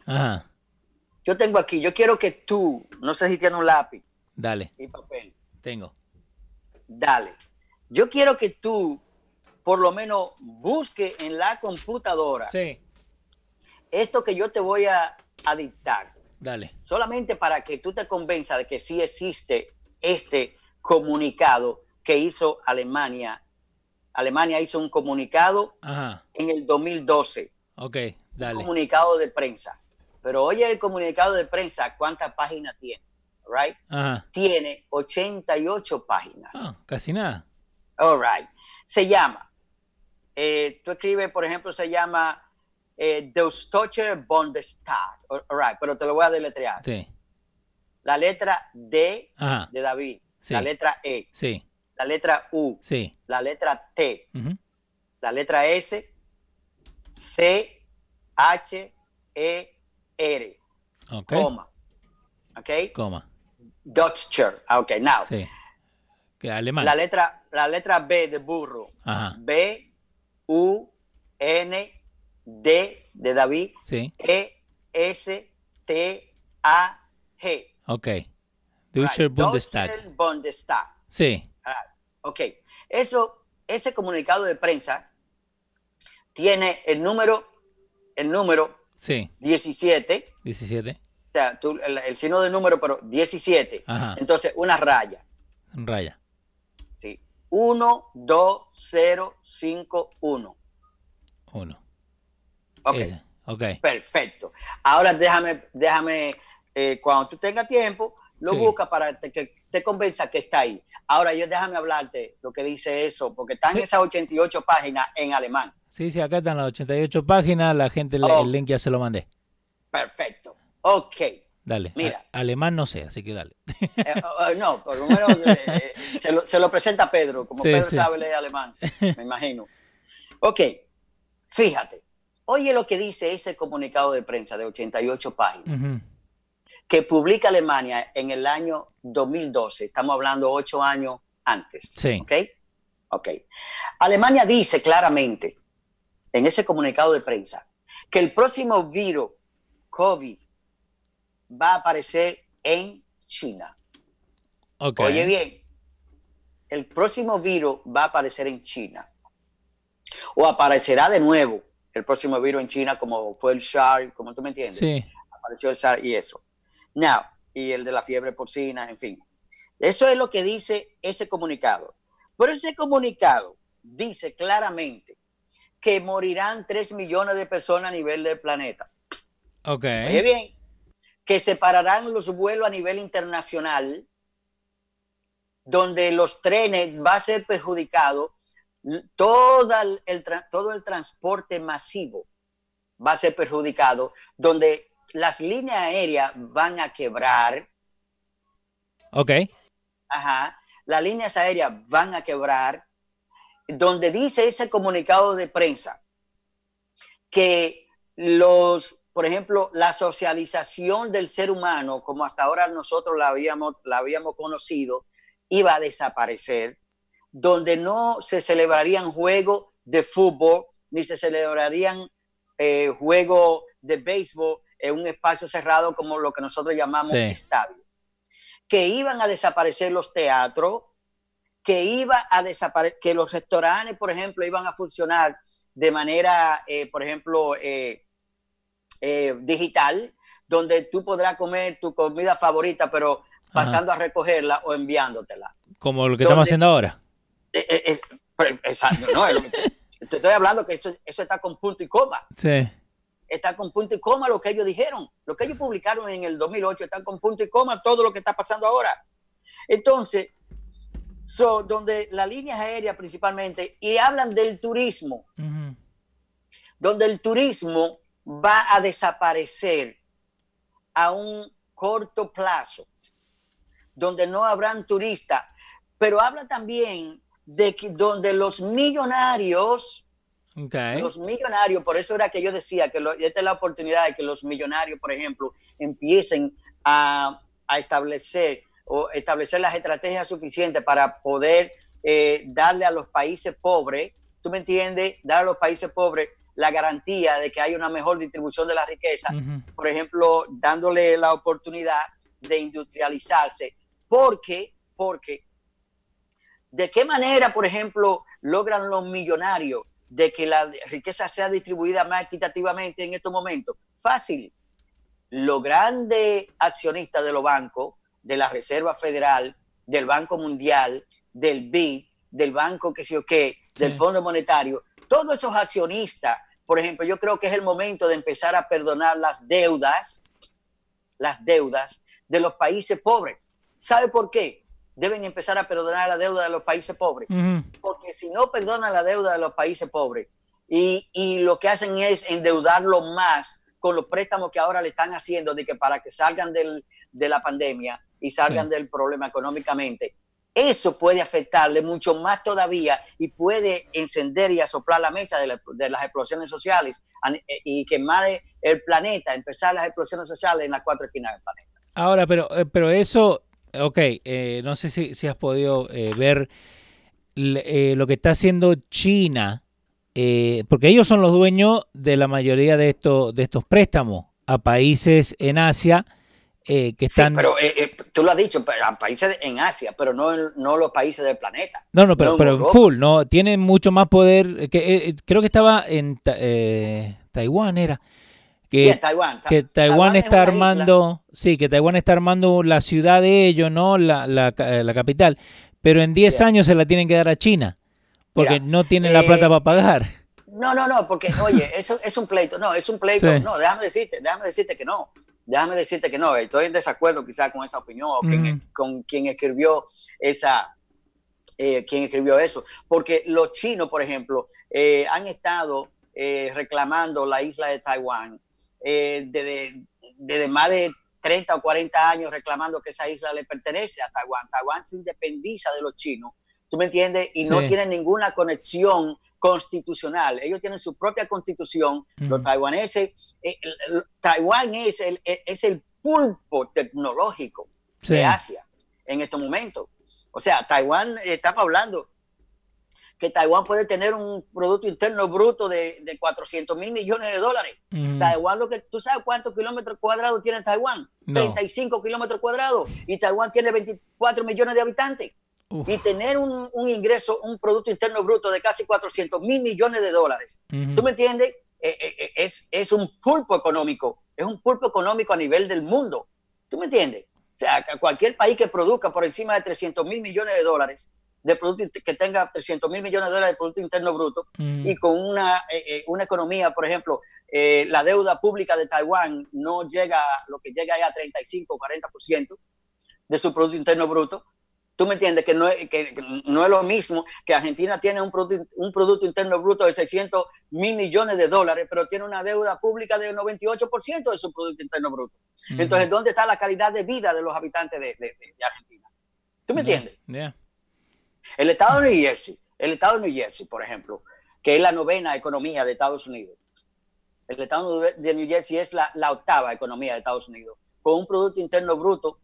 yo tengo aquí, yo quiero que tú, no sé si tienes un lápiz. Dale. Y papel. Tengo. Dale. Yo quiero que tú, por lo menos, busque en la computadora esto que yo te voy a, a dictar. Dale. Solamente para que tú te convenzas de que sí existe este comunicado que hizo Alemania. Alemania hizo un comunicado en el 2012. Ok, dale. Un comunicado de prensa. Pero oye el comunicado de prensa, ¿cuántas páginas tiene? Right? Tiene 88 páginas. Ah, casi nada. All right. Se llama, eh, tú escribes, por ejemplo, se llama eh, Bundestag. All right, pero te lo voy a deletrear. Sí. La letra D de David la letra E, sí. la letra U, sí. la letra T, la letra S, C, H, E, R. Okay. Coma. ¿Ok? Coma. Deutscher. Ah, ok, now. Sí. Alemán. La letra, la letra B de burro. B, U, N, D de David. Sí. E, S, T, A, G. Ok. Deutscher Bundestag. Bundestag. Sí. ok. Eso, ese comunicado de prensa tiene el número, el número sí. 17. 17. O sea, el, signo de número, pero 17. Entonces, una raya. Raya. Sí. 1, 2, 0, 5, 1. 1. Ok. ok. Perfecto. Ahora déjame, déjame, eh, cuando tú tengas tiempo, lo busca para que te convenza que está ahí. Ahora yo déjame hablarte lo que dice eso, porque están esas 88 páginas en alemán. Sí, sí, acá están las 88 páginas, la gente, el oh. link ya se lo mandé. Perfecto. Ok. Dale. Mira. alemán no sé, así que dale. Eh, oh, oh, no, por lo menos eh, se, lo, presenta Pedro, como Pedro sabe leer alemán, me imagino. Ok, fíjate. Oye lo que dice ese comunicado de prensa de 88 páginas que publica Alemania en el año 2012. Estamos hablando ocho años antes. Sí. ¿Ok? Ok. Alemania dice claramente en ese comunicado de prensa que el próximo virus COVID va a aparecer en China. Okay. Oye bien, el próximo virus va a aparecer en China. O aparecerá de nuevo el próximo virus en China como fue el SARS, como tú me entiendes. Sí. Apareció el SARS y eso. Now, y el de la fiebre porcina, en fin. Eso es lo que dice ese comunicado. Pero ese comunicado dice claramente que morirán 3 millones de personas a nivel del planeta. Ok. Oye bien, que separarán los vuelos a nivel internacional, donde los trenes va a ser perjudicado, todo el, todo el transporte masivo va a ser perjudicado, donde las líneas aéreas van a quebrar. Ok. Ajá. Las líneas aéreas van a quebrar. Donde dice ese comunicado de prensa que los, por ejemplo, la socialización del ser humano, como hasta ahora nosotros la habíamos, la habíamos conocido, iba a desaparecer. Donde no se celebrarían juegos de fútbol, ni se celebrarían eh, juegos de béisbol, en un espacio cerrado como lo que nosotros llamamos estadio. Que iban a desaparecer los teatros, que iba a desaparecer, que los restaurantes, por ejemplo, iban a funcionar de manera, eh, por ejemplo, eh, eh, digital, donde tú podrás comer tu comida favorita, pero pasando a recogerla o enviándotela. Como lo que estamos haciendo ahora. Eh, eh, exacto, no, te estoy hablando que eso, eso está con punto y coma. Sí. Está con punto y coma lo que ellos dijeron. Lo que ellos publicaron en el 2008 están con punto y coma todo lo que está pasando ahora. Entonces, so, donde las líneas aéreas principalmente, y hablan del turismo, donde el turismo va a desaparecer a un corto plazo, donde no habrán turistas, pero habla también de que donde los millonarios, los millonarios, por eso era que yo decía que esta es la oportunidad de que los millonarios, por ejemplo, empiecen a, establecer o establecer las estrategias suficientes para poder eh, darle a los países pobres, ¿tú me entiendes? Dar a los países pobres la garantía de que hay una mejor distribución de la riqueza, por ejemplo, dándole la oportunidad de industrializarse, porque, porque, ¿de qué manera, por ejemplo, logran los millonarios de que la riqueza sea distribuida más equitativamente en estos momentos? Fácil. Los grandes accionistas de los bancos, de la Reserva Federal, del Banco Mundial, del BID, del Banco que sé yo qué, del Fondo Monetario, todos esos accionistas por ejemplo, yo creo que es el momento de empezar a perdonar las deudas, las deudas de los países pobres. ¿Sabe por qué? Deben empezar a perdonar la deuda de los países pobres. Porque si no perdonan la deuda de los países pobres y, lo que hacen es endeudarlo más con los préstamos que ahora le están haciendo de que para que salgan de la pandemia y salgan del problema económicamente, eso puede afectarle mucho más todavía y puede encender y asoplar la mecha de, las explosiones sociales eh, y quemar el planeta, empezar las explosiones sociales en las cuatro esquinas del planeta. Ahora, pero, eh, pero eso, ok, eh, no sé si, has podido ver lo que está haciendo China, porque ellos son los dueños de la mayoría de, estos de estos préstamos a países en Asia eh, que están... Sí, pero eh, eh, tú lo has dicho, países en Asia, pero no, no los países del planeta. No, no, pero, pero full, ¿no? Tienen mucho más poder. que Creo que estaba en Taiwán, era. Que, Taiwán, que Taiwán, está armando, sí, que Taiwán está armando la ciudad de ellos, ¿no? La, la, la capital. Pero en 10 años se la tienen que dar a China, porque no tienen la plata para pagar. No, no, no, porque, oye, eso es un pleito, no, es un pleito, no, déjame decirte, déjame decirte que no déjame decirte que no, estoy en desacuerdo quizás con esa opinión o con quien escribió esa, eh, quien escribió eso, porque los chinos, por ejemplo, eh, han estado eh, reclamando la isla de Taiwán desde, desde, más de 30 o 40 años reclamando que esa isla le pertenece a Taiwán. Taiwán se independiza de los chinos, ¿tú me entiendes? Y no tiene ninguna conexión constitucional. Ellos tienen su propia constitución. Los taiwaneses, eh, Taiwán es el, e, es el pulpo tecnológico de Asia en estos momentos. O sea, Taiwán está hablando que Taiwán puede tener un Producto Interno Bruto de, de 400 mil millones de dólares. Taiwán, lo que, ¿tú sabes cuántos kilómetros cuadrados tiene Taiwán? 35 kilómetros cuadrados. Y Taiwán tiene 24 millones de habitantes y tener un, ingreso, un Producto Interno Bruto de casi 400 mil millones de dólares. ¿Tú me entiendes? Eh, eh, eh, es, es un pulpo económico, es un pulpo económico a nivel del mundo. ¿Tú me entiendes? O sea, cualquier país que produzca por encima de 300 mil millones de dólares, de producto, que tenga 300 mil millones de dólares de Producto Interno Bruto y con una, una economía, por ejemplo, la deuda pública de Taiwán no llega a lo que llega a 35 o 40% de su Producto Interno Bruto, Tú me entiendes que no, es, que no es lo mismo que Argentina tiene un producto, un producto Interno Bruto de 600 mil millones de dólares, pero tiene una deuda pública del 98% de su Producto Interno Bruto. Entonces, ¿dónde está la calidad de vida de los habitantes de, Argentina? ¿Tú me entiendes? El estado de New Jersey, el estado de New Jersey, por ejemplo, que es la novena economía de Estados Unidos. El estado de New Jersey es la, la octava economía de Estados Unidos, con un Producto Interno Bruto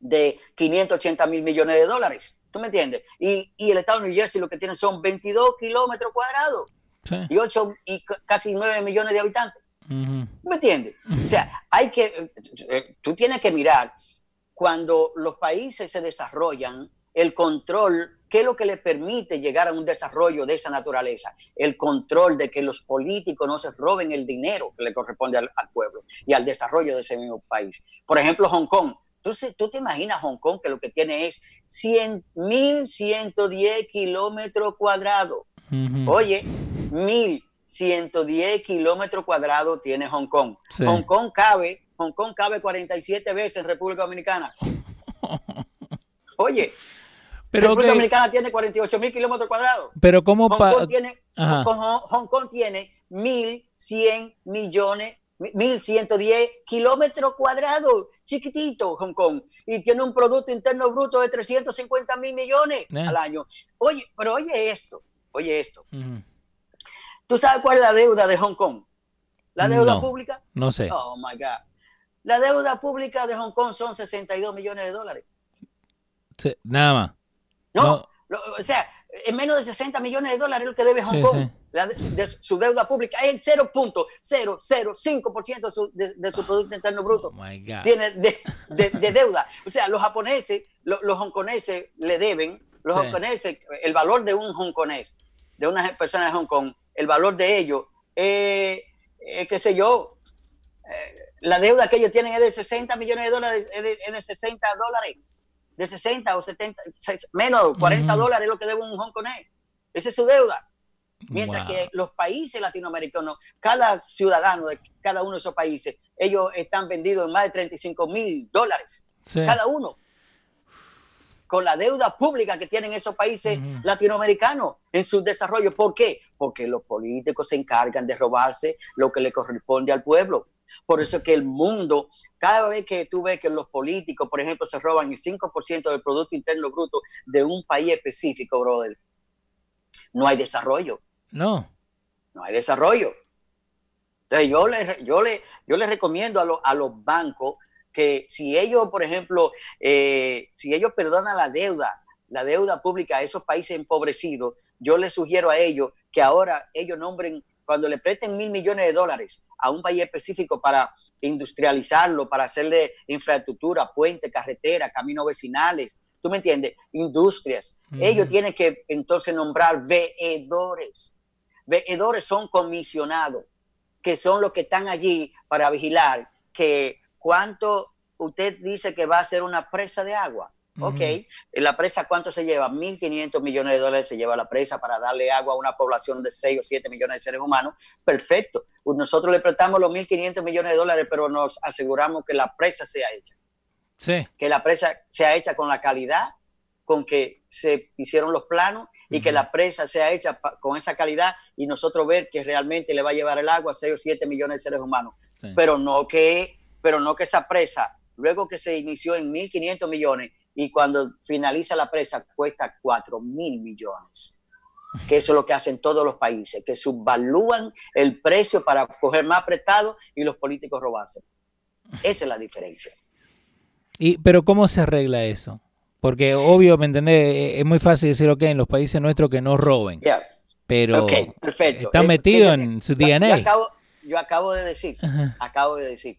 de 580 mil millones de dólares. ¿Tú me entiendes? Y, el estado de New Jersey lo que tiene son 22 kilómetros cuadrados y 8 y casi 9 millones de habitantes. ¿Tú me entiendes? O sea, hay que, eh, tú tienes que mirar cuando los países se desarrollan, el control ¿Qué es lo que le permite llegar a un desarrollo de esa naturaleza? El control de que los políticos no se roben el dinero que le corresponde al, pueblo y al desarrollo de ese mismo país. Por ejemplo, Hong Kong. Entonces, tú te imaginas Hong Kong que lo que tiene es 1.110 kilómetros cuadrados. Oye, 1.110 kilómetros cuadrados tiene Hong Kong. Hong Kong cabe, Hong Kong cabe 47 veces en República Dominicana. Oye, pero República Dominicana tiene 48 mil kilómetros cuadrados. Pero ¿cómo Hong, Kong tiene, Hong, Kong tiene 1.100 millones, 1.110 kilómetros cuadrados, chiquitito Hong Kong, y tiene un Producto Interno Bruto de 350 mil millones eh. al año. Oye, pero oye esto, oye esto. ¿Tú sabes cuál es la deuda de Hong Kong? ¿La deuda pública? No sé. Oh, my God. La deuda pública de Hong Kong son 62 millones de dólares. nada más. No, o sea, en menos de 60 millones de dólares es lo que debe Hong Kong. de, su deuda pública es el 0.005% de su, de, su Producto Interno Bruto. Oh Tiene de, deuda. O sea, los japoneses, los, los hongkoneses le deben, los hongkoneses, el valor de un hongkonés, de una persona de Hong Kong, el valor de ellos, eh, qué sé yo, eh, la deuda que ellos tienen es de 60 millones de dólares, es de, es de 60 dólares de 60 o 70, menos 40 dólares es lo que debe un hongkonés. Esa es su deuda. Mientras que los países latinoamericanos, cada ciudadano de cada uno de esos países, ellos están vendidos en más de 35 mil dólares. Cada uno. Con la deuda pública que tienen esos países latinoamericanos en su desarrollo. ¿Por qué? Porque los políticos se encargan de robarse lo que le corresponde al pueblo. Por eso es que el mundo, cada vez que tú ves que los políticos, por ejemplo, se roban el 5% del Producto Interno Bruto de un país específico, brother, no hay desarrollo. No. No hay desarrollo. Entonces yo le, yo le, yo les recomiendo a, a los bancos que si ellos, por ejemplo, eh, si ellos perdonan la deuda, la deuda pública a esos países empobrecidos, yo les sugiero a ellos que ahora ellos nombren cuando le presten mil millones de dólares a un país específico para industrializarlo, para hacerle infraestructura, puente, carretera, caminos vecinales, ¿tú me entiendes? Industrias. Ellos tienen que entonces nombrar veedores. Veedores son comisionados, que son los que están allí para vigilar que cuánto usted dice que va a ser una presa de agua. Ok, la presa, ¿cuánto se lleva? 1.500 millones de dólares se lleva la presa para darle agua a una población de 6 o 7 millones de seres humanos. Perfecto. Nosotros le prestamos los 1.500 millones de dólares, pero nos aseguramos que la presa sea hecha. Sí. Que la presa sea hecha con la calidad con que se hicieron los planos y que la presa sea hecha con esa calidad y nosotros ver que realmente le va a llevar el agua a 6 o 7 millones de seres humanos. Pero, no que, pero no que esa presa, luego que se inició en 1.500 millones, y cuando finaliza la presa cuesta 4 mil millones. Que eso es lo que hacen todos los países, que subvalúan el precio para coger más prestado y los políticos robarse. Esa es la diferencia. Y, pero ¿cómo se arregla eso? Porque obvio, ¿me entendés? Es muy fácil decir, ok, en los países nuestros que no roben. Pero perfecto. está eh, metido en su DNA. Yo acabo, de decir, acabo de decir,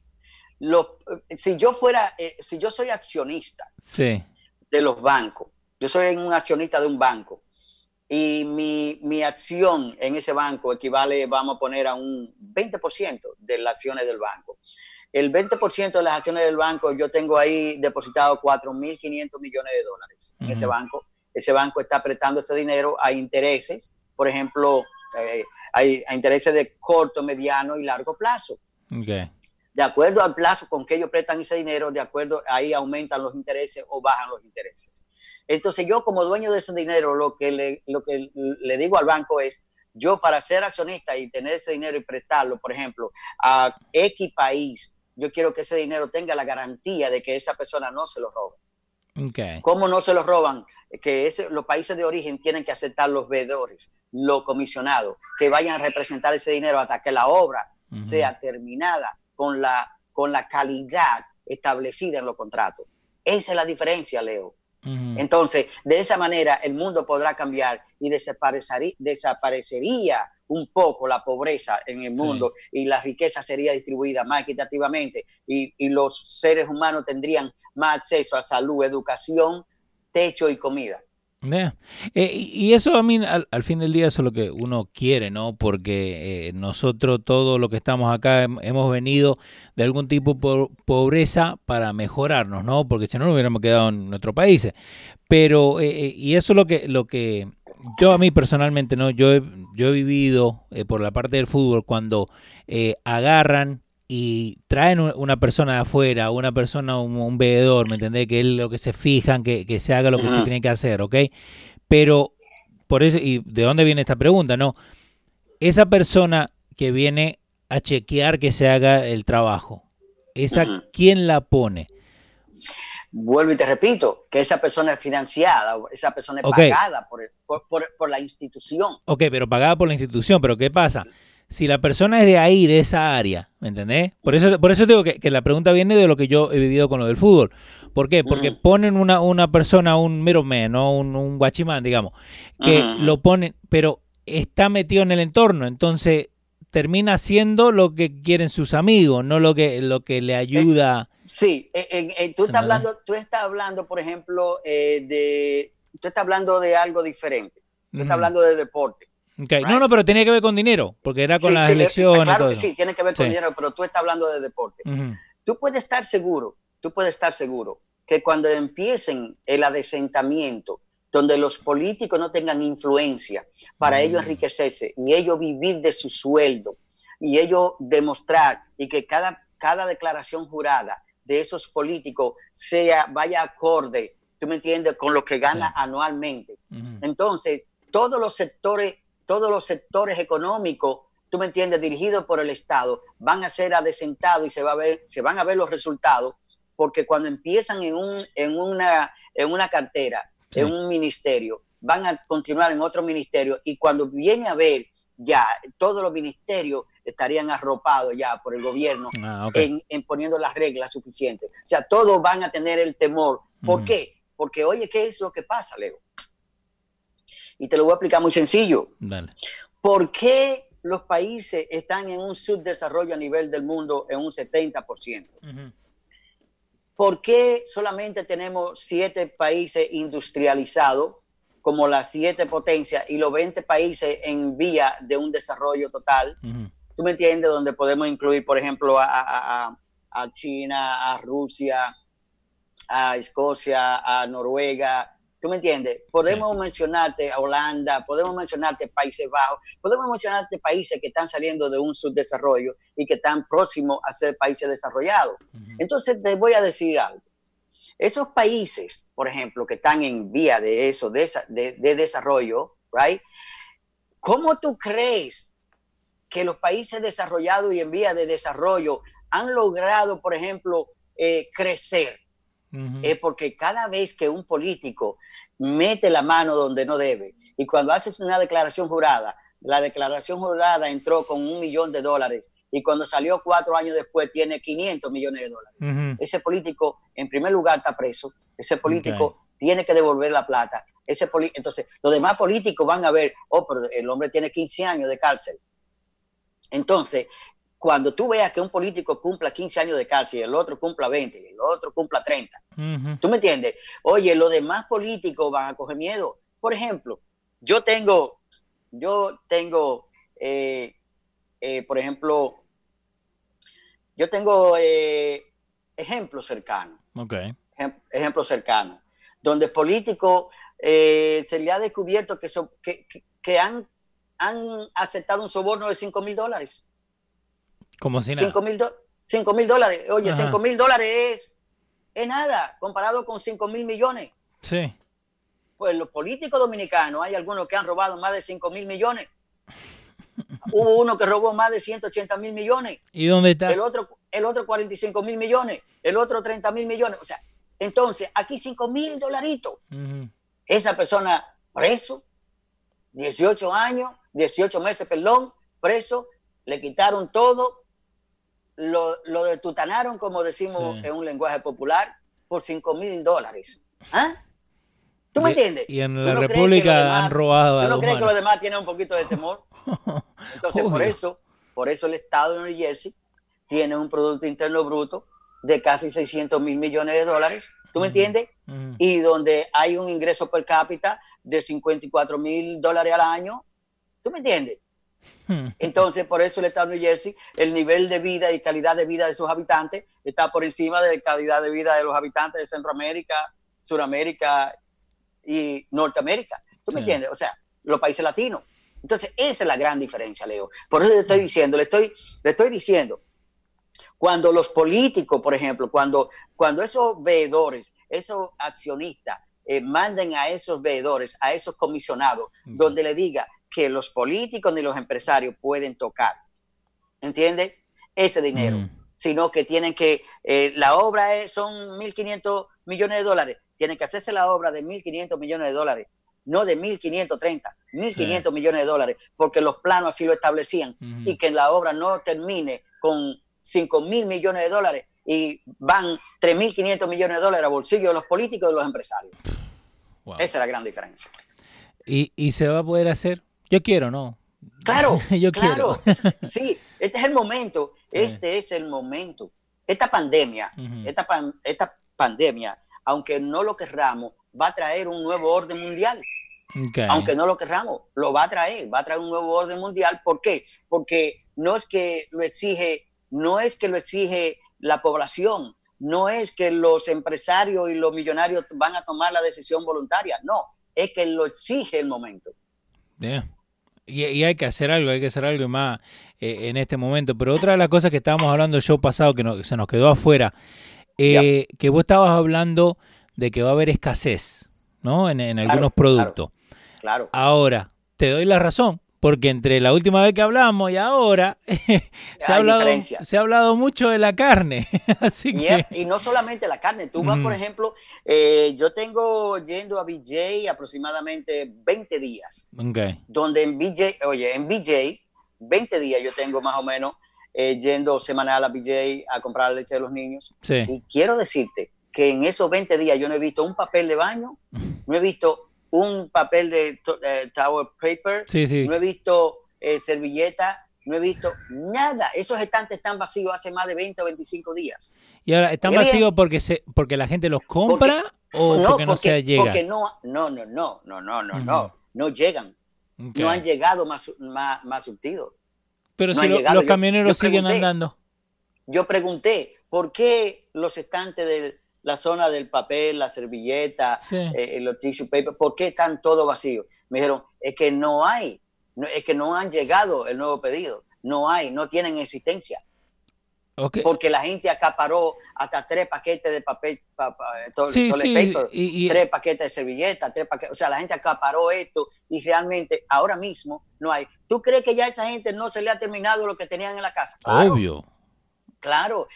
si yo fuera, eh, si yo soy accionista de los bancos, yo soy un accionista de un banco y mi, mi, acción en ese banco equivale, vamos a poner, a un 20% de las acciones del banco. El 20% de las acciones del banco, yo tengo ahí depositado 4.500 millones de dólares en ese banco. Ese banco está prestando ese dinero a intereses, por ejemplo, eh, hay, a intereses de corto, mediano y largo plazo. Okay de acuerdo al plazo con que ellos prestan ese dinero, de acuerdo, ahí aumentan los intereses o bajan los intereses. Entonces yo como dueño de ese dinero, lo que le, lo que le digo al banco es, yo para ser accionista y tener ese dinero y prestarlo, por ejemplo, a X país, yo quiero que ese dinero tenga la garantía de que esa persona no se lo robe. Okay. ¿Cómo no se lo roban? Que ese, los países de origen tienen que aceptar los veedores, los comisionados, que vayan a representar ese dinero hasta que la obra sea terminada con la, con la calidad establecida en los contratos. Esa es la diferencia, Leo. Entonces, de esa manera el mundo podrá cambiar y desaparecería, desaparecería un poco la pobreza en el mundo y la riqueza sería distribuida más equitativamente y, y, los seres humanos tendrían más acceso a salud, educación, techo y comida. Eh, y eso a mí, al, fin del día, eso es lo que uno quiere, ¿no? Porque eh, nosotros, todo lo que estamos acá, hemos venido de algún tipo de pobreza para mejorarnos, ¿no? Porque si no, no hubiéramos quedado en nuestros países. Pero, eh, y eso es lo que, lo que yo a mí personalmente, ¿no? Yo he, yo he vivido por la parte del fútbol cuando agarran y traen una persona de afuera, una persona, un, un veedor, ¿me entendés? Que es lo que se fijan, que, que se haga lo que se tiene que hacer, ¿ok? Pero, por eso, ¿y de dónde viene esta pregunta? No, esa persona que viene a chequear que se haga el trabajo, ¿esa quién la pone? Vuelvo y te repito, que esa persona es financiada, esa persona es pagada por, por, por, la institución. Ok, pero pagada por la institución, pero ¿qué pasa? Si la persona es de ahí, de esa área, ¿me entendés? Por eso, por eso digo que, la pregunta viene de lo que yo he vivido con lo del fútbol. ¿Por qué? Porque ponen una, una persona, un middleman, ¿no? un, un guachimán, digamos, que lo ponen, pero está metido en el entorno, entonces termina haciendo lo que quieren sus amigos, no lo que, lo que le ayuda. Eh, sí, eh, tú, estás hablando, tú estás hablando, por ejemplo, eh, de, tú estás hablando de algo diferente, tú estás hablando de deporte. No, no, pero tenía que ver con dinero, porque era con las elecciones. Claro que sí, tiene que ver con dinero, pero tú estás hablando de deporte. Tú puedes estar seguro, tú puedes estar seguro que cuando empiecen el adesentamiento, donde los políticos no tengan influencia para ellos enriquecerse y ellos vivir de su sueldo y ellos demostrar y que cada, cada declaración jurada de esos políticos sea vaya acorde, tú me entiendes, con lo que gana anualmente. Entonces, todos los sectores todos los sectores económicos, tú me entiendes, dirigidos por el Estado, van a ser adesentados y se, va a ver, se van a ver los resultados, porque cuando empiezan en, un, en, una, en una cartera, en un ministerio, van a continuar en otro ministerio y cuando viene a ver ya todos los ministerios estarían arropados ya por el gobierno ah, en, poniendo las reglas suficientes. O sea, todos van a tener el temor. ¿Por qué? Porque, oye, ¿qué es lo que pasa, Leo? Y te lo voy a explicar muy sencillo. ¿Por qué los países están en un subdesarrollo a nivel del mundo en un 70%? ¿Por qué solamente tenemos siete países industrializados como las siete potencias y los 20 países en vía de un desarrollo total? ¿Tú me entiendes? Donde podemos incluir, por ejemplo, a, a China, a Rusia, a Escocia, a Noruega, ¿Tú me entiendes? Podemos mencionarte a Holanda, podemos mencionarte Países Bajos, podemos mencionarte países que están saliendo de un subdesarrollo y que están próximos a ser países desarrollados. Entonces, te voy a decir algo. Esos países, por ejemplo, que están en vía de eso, de, de, desarrollo, right? ¿Cómo tú crees que los países desarrollados y en vía de desarrollo han logrado, por ejemplo, eh, crecer? Es porque cada vez que un político mete la mano donde no debe y cuando hace una declaración jurada, la declaración jurada entró con un millón de dólares y cuando salió cuatro años después tiene 500 millones de dólares. Ese político, en primer lugar, está preso. Ese político tiene que devolver la plata. Ese Entonces, los demás políticos van a ver, oh, pero el hombre tiene 15 años de cárcel. Entonces, cuando tú veas que un político cumpla 15 años de cárcel y el otro cumpla 20 y el otro cumpla 30, ¿tú me entiendes? Oye, los demás políticos van a coger miedo. Por ejemplo, yo tengo, yo tengo, eh, eh, por ejemplo, yo tengo eh, ejemplos cercanos. Ok. ejemplos cercanos, donde políticos se le ha descubierto que, que, han, han aceptado un soborno de 5 mil dólares. Como si nada. 5 mil dólares. Oye, 5 mil dólares es, nada comparado con 5 mil millones. Sí. Pues los políticos dominicanos, hay algunos que han robado más de 5 mil millones. Hubo uno que robó más de 180 mil millones. ¿Y dónde está? El otro, el otro 45 mil millones. El otro 30 mil millones. O sea, entonces, aquí 5 mil dolaritos. Esa persona preso, 18 años, 18 meses, perdón, preso, le quitaron todo, lo, lo detutanaron, como decimos en un lenguaje popular, por 5 mil dólares. ¿Ah? ¿Tú me entiendes? Y en la República han robado. ¿Tú no crees que los demás tienen un poquito de temor? Entonces, por eso, por eso el Estado de New Jersey tiene un Producto Interno Bruto de casi 600 mil millones de dólares. ¿Tú me entiendes? Y donde hay un ingreso per cápita de 54 mil dólares al año. ¿Tú me entiendes? Hmm. Entonces, por eso el estado de New Jersey, el nivel de vida y calidad de vida de sus habitantes está por encima de la calidad de vida de los habitantes de Centroamérica, Suramérica y Norteamérica. ¿Tú me entiendes? O sea, los países latinos. Entonces, esa es la gran diferencia, Leo. Por eso le estoy diciendo, le estoy, le estoy diciendo, cuando los políticos, por ejemplo, cuando, cuando esos veedores, esos accionistas, eh, manden a esos veedores, a esos comisionados, donde le diga que los políticos ni los empresarios pueden tocar, ¿entiende? Ese dinero, sino que tienen que, eh, la obra es, son 1.500 millones de dólares, tienen que hacerse la obra de 1.500 millones de dólares, no de 1.530, 1.500 millones de dólares, porque los planos así lo establecían, y que la obra no termine con 5.000 millones de dólares y van 3.500 millones de dólares a bolsillo de los políticos y de los empresarios. Esa es la gran diferencia. ¿Y, ¿Y, se va a poder hacer? Yo quiero, ¿no? Claro, yo claro. quiero. sí, este es el momento. Este es el momento. Esta pandemia, esta, esta pandemia, aunque no lo querramos, va a traer un nuevo orden mundial. Aunque no lo querramos, lo va a traer, va a traer un nuevo orden mundial. ¿Por qué? Porque no es que lo exige, no es que lo exige la población, no es que los empresarios y los millonarios van a tomar la decisión voluntaria, no, es que lo exige el momento. Y, hay que hacer algo, hay que hacer algo más eh, en este momento. Pero otra de las cosas que estábamos hablando el show pasado, que, se nos quedó afuera, eh, que vos estabas hablando de que va a haber escasez, ¿no? En, algunos productos. claro. Ahora, te doy la razón, porque entre la última vez que hablamos y ahora se, ha hablado, se ha hablado mucho de la carne. Así Y no solamente la carne, tú vas, por ejemplo, eh, yo tengo yendo a BJ aproximadamente 20 días. Donde en BJ, oye, en BJ, 20 días yo tengo más o menos eh, yendo semanal a BJ a comprar la leche de los niños. Y quiero decirte que en esos 20 días yo no he visto un papel de baño, no he visto un papel de tower paper, no he visto eh, servilletas, no he visto nada. Esos estantes están vacíos hace más de 20 o 25 días. Y ahora, ¿están vacíos porque, se, porque la gente los compra o no, porque no no, no, no, no, no, no, no, no, llegan. No han llegado más, más, más surtidos. Pero si lo, los camioneros siguen andando. Yo pregunté, ¿por qué los estantes del, la zona del papel, la servilleta, eh, los tissue paper, ¿por qué están todos vacíos? Me dijeron, es que no hay, es que no han llegado el nuevo pedido, no hay, no tienen existencia. Porque la gente acaparó hasta tres paquetes de papel, paper, y, tres paquetes de servilleta, tres paquetes, o sea, la gente acaparó esto y realmente ahora mismo no hay. ¿Tú crees que ya a esa gente no se le ha terminado lo que tenían en la casa? Obvio. Claro,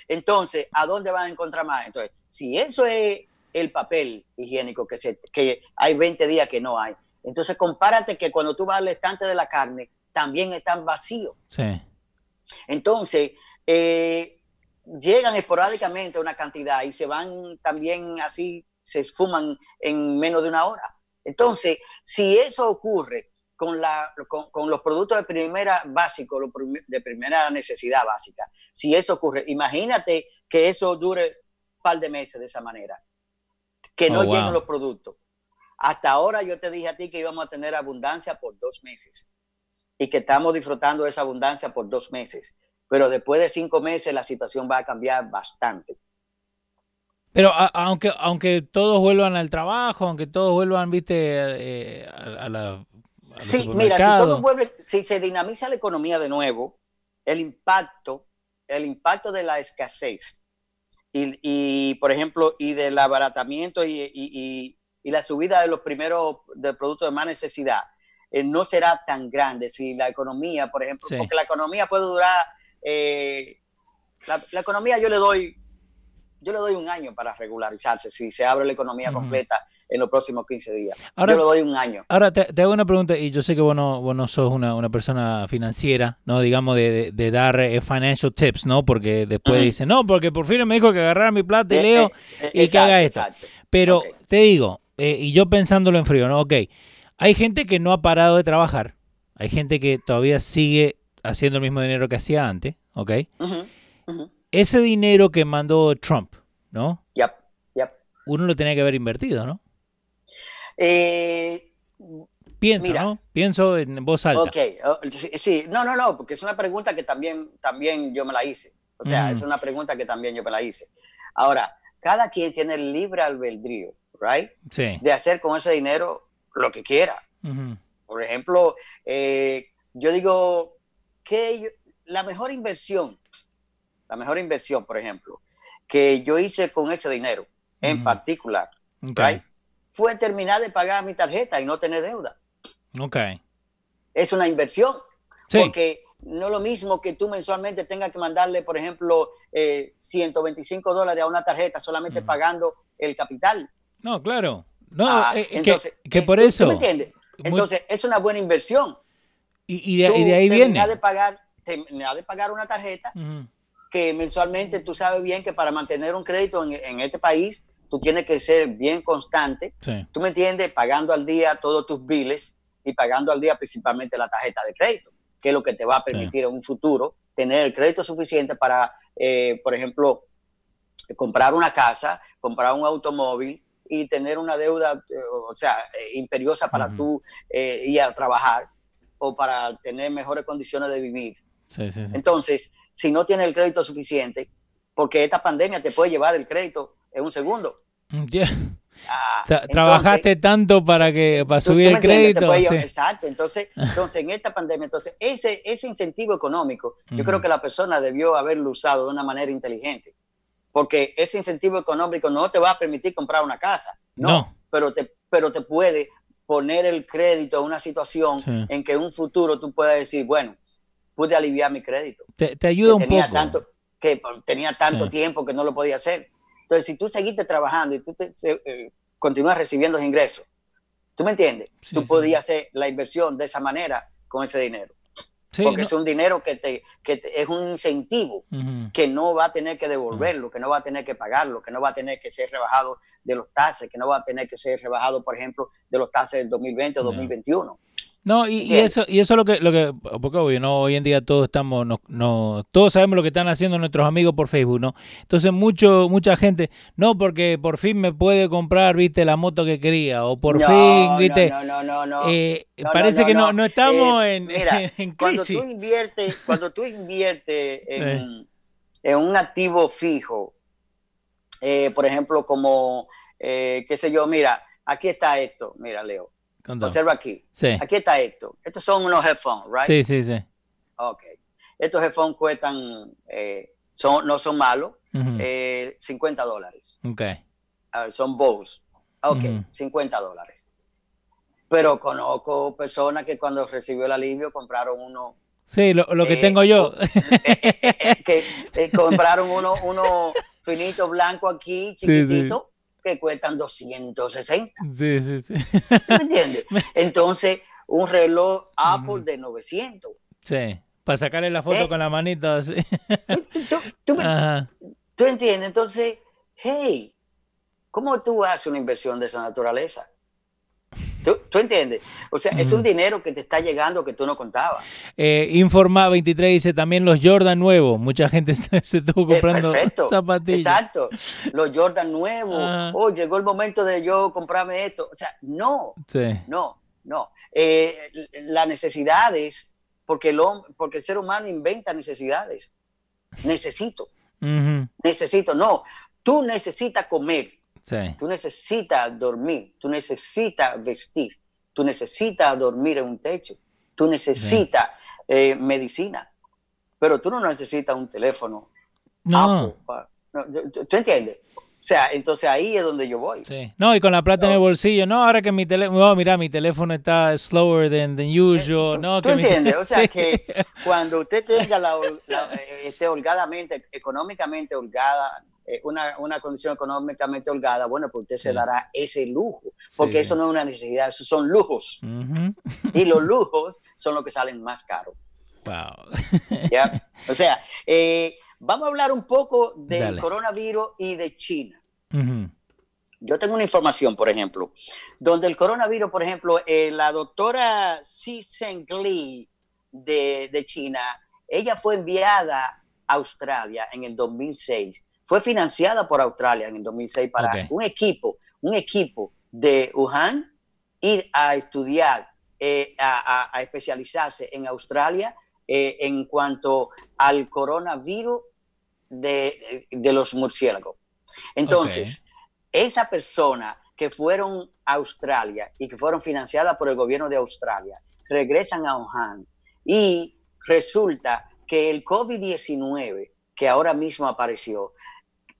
entonces, ¿a dónde van a encontrar más? Entonces, si eso es el papel higiénico que, se, que hay 20 días que no hay, entonces compárate que cuando tú vas al estante de la carne, también están vacíos. Sí. Entonces, eh, llegan esporádicamente una cantidad y se van también así, se esfuman en menos de una hora. Entonces, si eso ocurre con, la, con, los productos de primera básico, de primera necesidad básica. Si eso ocurre, imagínate que eso dure un par de meses de esa manera, que no oh, lleguen los productos. Hasta ahora yo te dije a ti que íbamos a tener abundancia por dos meses y que estamos disfrutando de esa abundancia por dos meses. Pero después de cinco meses la situación va a cambiar bastante. Pero aunque, aunque todos vuelvan al trabajo, aunque todos vuelvan, viste, eh, a, la Sí, mira, si todo vuelve, si se dinamiza la economía de nuevo, el impacto, el impacto de la escasez y, por ejemplo, y del abaratamiento y, la subida de los primeros del productos de más necesidad, eh, no será tan grande. Si la economía, por ejemplo, porque la economía puede durar, eh, la, economía yo le doy yo le doy un año para regularizarse si se abre la economía completa en los próximos 15 días. Ahora, yo le doy un año. Ahora te, hago una pregunta, y yo sé que vos no, vos no sos una, persona financiera, ¿no? Digamos, de, dar eh, financial tips, ¿no? Porque después dicen, no, porque por fin me dijo que agarrara mi plata y eh, leo eh, y que haga esto. Pero te digo, y yo pensándolo en frío, ¿no? Ok, hay gente que no ha parado de trabajar, hay gente que todavía sigue haciendo el mismo dinero que hacía antes, ¿ok? ese dinero que mandó Trump, ¿no? Yep, Uno lo tenía que haber invertido, ¿no? Eh, Pienso, ¿no? Pienso en voz alta. Ok, oh, sí, no, no, no, porque es una pregunta que también, también yo me la hice. O sea, es una pregunta que también yo me la hice. Ahora, cada quien tiene el libre albedrío, ¿right? Sí. De hacer con ese dinero lo que quiera. Por ejemplo, eh, yo digo que la mejor inversión, la mejor inversión, por ejemplo, que yo hice con ese dinero en particular, right, fue terminar de pagar mi tarjeta y no tener deuda. Ok. Es una inversión. Porque no es lo mismo que tú mensualmente tengas que mandarle, por ejemplo, 125 eh, dólares a una tarjeta solamente pagando el capital. No, claro. No, ah, eh, entonces, que, por eso. me entiendes? Entonces, es una buena inversión. Y, de, ahí viene. De pagar, de pagar una tarjeta que mensualmente tú sabes bien que para mantener un crédito en, este país, tú tienes que ser bien constante. Tú me entiendes, pagando al día todos tus biles y pagando al día principalmente la tarjeta de crédito, que es lo que te va a permitir en un futuro tener el crédito suficiente para, eh, por ejemplo, comprar una casa, comprar un automóvil y tener una deuda, eh, o sea, eh, imperiosa para tú ir a trabajar o para tener mejores condiciones de vivir. Entonces, si no tienes el crédito suficiente, porque esta pandemia te puede llevar el crédito en un segundo. Mm, Ah, trabajaste tanto para que para subir el crédito. Exacto. Entonces, entonces, en esta pandemia, entonces, ese, ese incentivo económico, yo creo que la persona debió haberlo usado de una manera inteligente. Porque ese incentivo económico no te va a permitir comprar una casa. No. Pero, te, pero te puede poner el crédito en una situación en que en un futuro tú puedas decir, bueno, pude aliviar mi crédito. Te, ayuda un tenía poco. Tanto, que tenía tanto tiempo que no lo podía hacer. Entonces, si tú seguiste trabajando y tú te, eh, continúas recibiendo los ingresos, ¿tú me entiendes? tú podías hacer la inversión de esa manera con ese dinero. porque es un dinero que, te, que es un incentivo que no va a tener que devolverlo, que no va a tener que pagarlo, que no va a tener que ser rebajado de los tases, que no va a tener que ser rebajado, por ejemplo, de los tases del 2020 o 2021. No, y, eso y eso es lo que lo que porque obvio, no hoy en día todos estamos no, no todos sabemos lo que están haciendo nuestros amigos por Facebook, ¿no? Entonces mucho mucha gente, no porque por fin me puede comprar, ¿viste? la moto que quería o por fin, ¿viste? No, no, no, no. Eh, parece que no, no estamos eh, en, mira, Cuando tú inviertes, cuando tú inviertes en, en un activo fijo, eh, por ejemplo, como qué sé yo, mira, aquí está esto, mira, Leo Observa aquí. Aquí está esto. Estos son unos headphones, ¿right? Sí, sí, sí. Ok. Estos headphones cuestan, eh, son, no son malos, 50 eh, dólares. Ok. son Bose. Ok, 50 dólares. Pero conozco personas que cuando recibió el alivio compraron uno. Sí, lo, que eh, tengo yo. que compraron uno, uno finito blanco aquí, chiquitito que cuestan 260. Sí, sí, sí. ¿Me entiendes? Entonces, un reloj Apple de 900. Sí, para sacarle la foto ¿Eh? con la manita. Así. ¿Tú, entiendes? Entonces, hey, ¿cómo tú haces una inversión de esa naturaleza? ¿Tú, entiendes? O sea, es un dinero que te está llegando que tú no contabas. Eh, Informa 23 dice también los Jordan nuevos. Mucha gente se estuvo eh, comprando zapatillas. Exacto. Los Jordan nuevos. Ah. Oh, llegó el momento de yo comprarme esto. O sea, no. No, no. Eh, la necesidad es porque el, porque el ser humano inventa necesidades. Necesito. Necesito. No, tú necesitas comer Tú necesitas dormir, tú necesitas vestir, tú necesitas dormir en un techo, tú necesitas eh, medicina, pero tú no necesitas un teléfono. No. ¿Tú entiendes? O sea, entonces ahí es donde yo voy. No, y con la plata en el bolsillo. No, ahora que mi teléfono, oh, mira, mi teléfono está slower than, usual. ¿Tú, no, ¿tú entiendes? O sea, que cuando usted tenga la, eh, esté holgadamente, económicamente holgada, eh, una, una, condición económicamente holgada, bueno, pues usted se dará ese lujo, porque eso no es una necesidad, esos son lujos. Y los lujos son los que salen más caros. Wow. ¿Ya? O sea, eh, vamos a hablar un poco del coronavirus y de China. Yo tengo una información, por ejemplo, donde el coronavirus, por ejemplo, eh, la doctora Xi Zhengli de, de China, ella fue enviada a Australia en el 2006 fue financiada por Australia en el 2006 para un equipo, un equipo de Wuhan ir a estudiar, eh, a, especializarse en Australia eh, en cuanto al coronavirus de, los murciélagos. Entonces, esa persona que fueron a Australia y que fueron financiadas por el gobierno de Australia, regresan a Wuhan y resulta que el COVID-19 que ahora mismo apareció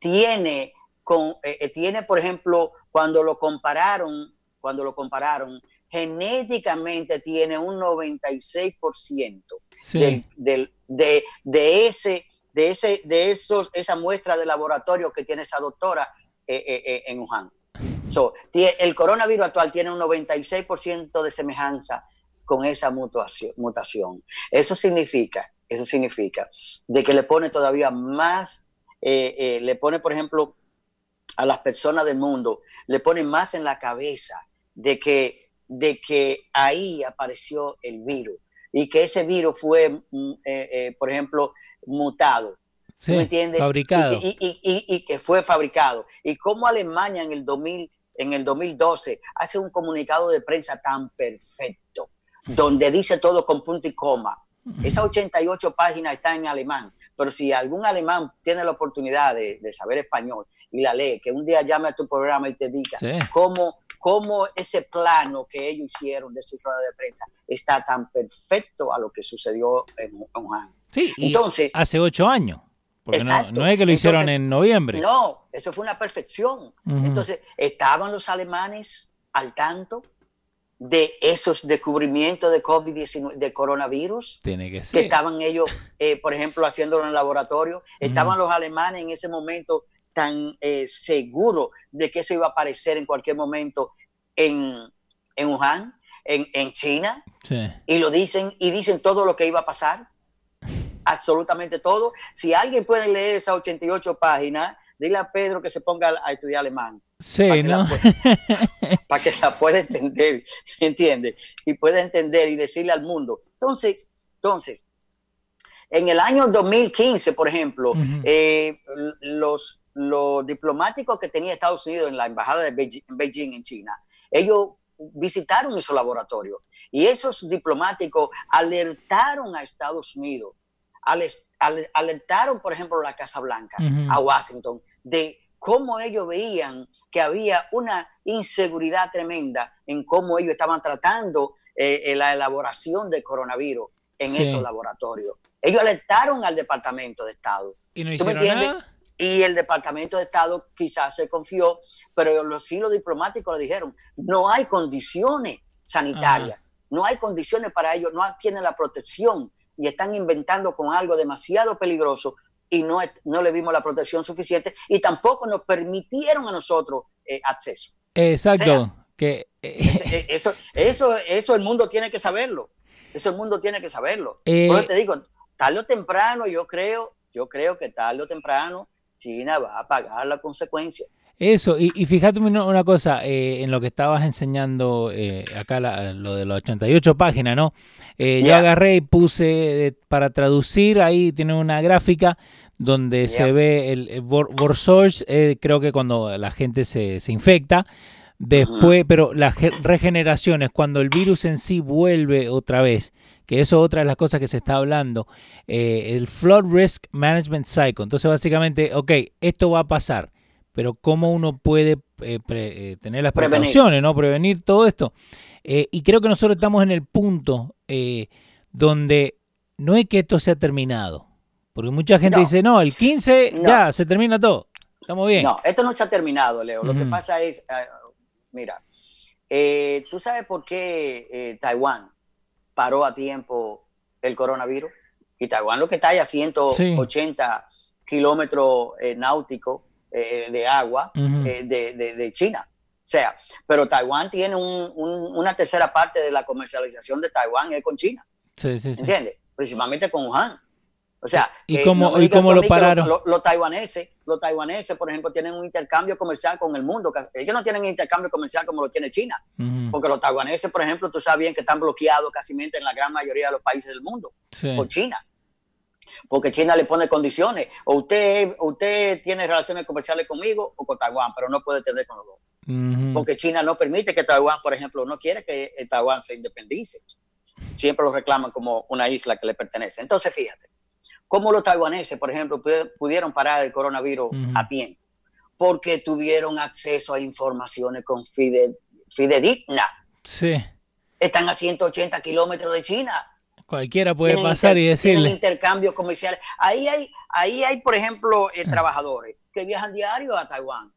tiene, con, eh, eh, tiene, por ejemplo, cuando lo compararon, cuando lo compararon, genéticamente tiene un 96% del, de, de, ese, de, ese, de esos, esa muestra de laboratorio que tiene esa doctora eh, en Wuhan. el coronavirus actual tiene un 96% de semejanza con esa mutación. Eso significa, eso significa de que le pone todavía más, eh, eh, le pone, por ejemplo, a las personas del mundo, le pone más en la cabeza de que, de que ahí apareció el virus y que ese virus fue, mm, eh, por ejemplo, mutado. Sí, ¿Me entiendes? Fabricado. Y que, y, que, fue fabricado. Y cómo Alemania en el, 2000, en el 2012 hace un comunicado de prensa tan perfecto donde dice todo con punto y coma. Esas 88 páginas están en alemán, pero si algún alemán tiene la oportunidad de, saber español y la lee, que un día llame a tu programa y te diga cómo, cómo, ese plano que ellos hicieron de su rueda de prensa está tan perfecto a lo que sucedió en Wuhan. Sí, entonces hace ocho años. Porque no, es que lo hicieron en noviembre. No, eso fue una perfección. Entonces, estaban los alemanes al tanto de esos descubrimientos de COVID-19, de coronavirus. Tiene que ser. Que estaban ellos, eh, por ejemplo, haciéndolo en el laboratorio. Estaban los alemanes en ese momento tan eh, seguros de que eso iba a aparecer en cualquier momento en, en Wuhan, en, en China. Y lo dicen, y dicen todo lo que iba a pasar. Absolutamente todo. Si alguien puede leer esas 88 páginas, dile a Pedro que se ponga a estudiar alemán Sí, para ¿no? para que la pueda entender, ¿entiendes? Y pueda entender y decirle al mundo. Entonces, entonces, en el año 2015, por ejemplo, eh, los, los diplomáticos que tenía Estados Unidos en la embajada de Beijing, en China, ellos visitaron esos laboratorios y esos diplomáticos alertaron a Estados Unidos, alertaron, por ejemplo, a la Casa Blanca, a Washington, de cómo ellos veían que había una inseguridad tremenda en cómo ellos estaban tratando eh, eh, la elaboración del coronavirus en esos laboratorios. Ellos alertaron al Departamento de Estado. ¿Y no hicieron nada? Y el Departamento de Estado quizás se confió, pero los hilos diplomáticos le dijeron, no hay condiciones sanitarias, no hay condiciones para ellos, no tienen la protección y están inventando con algo demasiado peligroso y no, no le vimos la protección suficiente y tampoco nos permitieron a nosotros eh, acceso. Exacto. que, eh, eh, eso, eso, eso el mundo tiene que saberlo. Eso el mundo tiene que saberlo. Por te digo, tarde o temprano, yo creo, yo creo que tarde o temprano China va a pagar la consecuencia. Eso, y, fíjate una, cosa, en lo que estabas enseñando acá, lo de las 88 páginas, ¿no? Yo agarré y puse para traducir, ahí tiene una gráfica donde se ve el, eh, creo que cuando la gente se, se infecta, después, pero las regeneraciones, cuando el virus en sí vuelve otra vez, que eso es otra de las cosas que se está hablando, eh, el Flood Risk Management Cycle. Entonces, básicamente, ok, esto va a pasar, pero ¿cómo uno puede eh, tener las precauciones, ¿no? Prevenir todo esto. y creo que nosotros estamos en el punto donde no es que esto sea terminado porque mucha gente dice, no, el 15 ya, se termina todo. Estamos bien. No, esto no se ha terminado, Leo. Lo que pasa es, eh, mira, eh, ¿tú sabes por qué eh, Taiwán paró a tiempo el coronavirus? Y Taiwán lo que está ahí a 180 kilómetros náuticos de agua de, China. O sea, pero Taiwán tiene una tercera parte de la comercialización de Taiwán es con China. Sí, sí, sí. ¿Entiendes? Principalmente con Wuhan. O sea, ¿y eh, cómo, ¿y cómo lo pararon? Los, taiwaneses, los taiwaneses, por ejemplo, tienen un intercambio comercial con el mundo. Ellos no tienen intercambio comercial como lo tiene China. Porque los taiwaneses, por ejemplo, tú sabes bien que están bloqueados casi en la gran mayoría de los países del mundo por China. Porque China le pone condiciones. O usted, usted tiene relaciones comerciales conmigo o con Taiwán, pero no puede tener con los dos. porque China no permite que Taiwán, por ejemplo, no quiere que Taiwán se independice. Siempre lo reclaman como una isla que le pertenece. Entonces, fíjate, cómo los taiwaneses, por ejemplo, pudieron parar el coronavirus a tiempo, porque tuvieron acceso a informaciones con fide, fidedigna. Sí. Están a 180 kilómetros de China. Cualquiera puede pasar y decirle. intercambios comerciales. Ahí hay, ahí hay, por ejemplo, eh, trabajadores que viajan diario a Taiwán.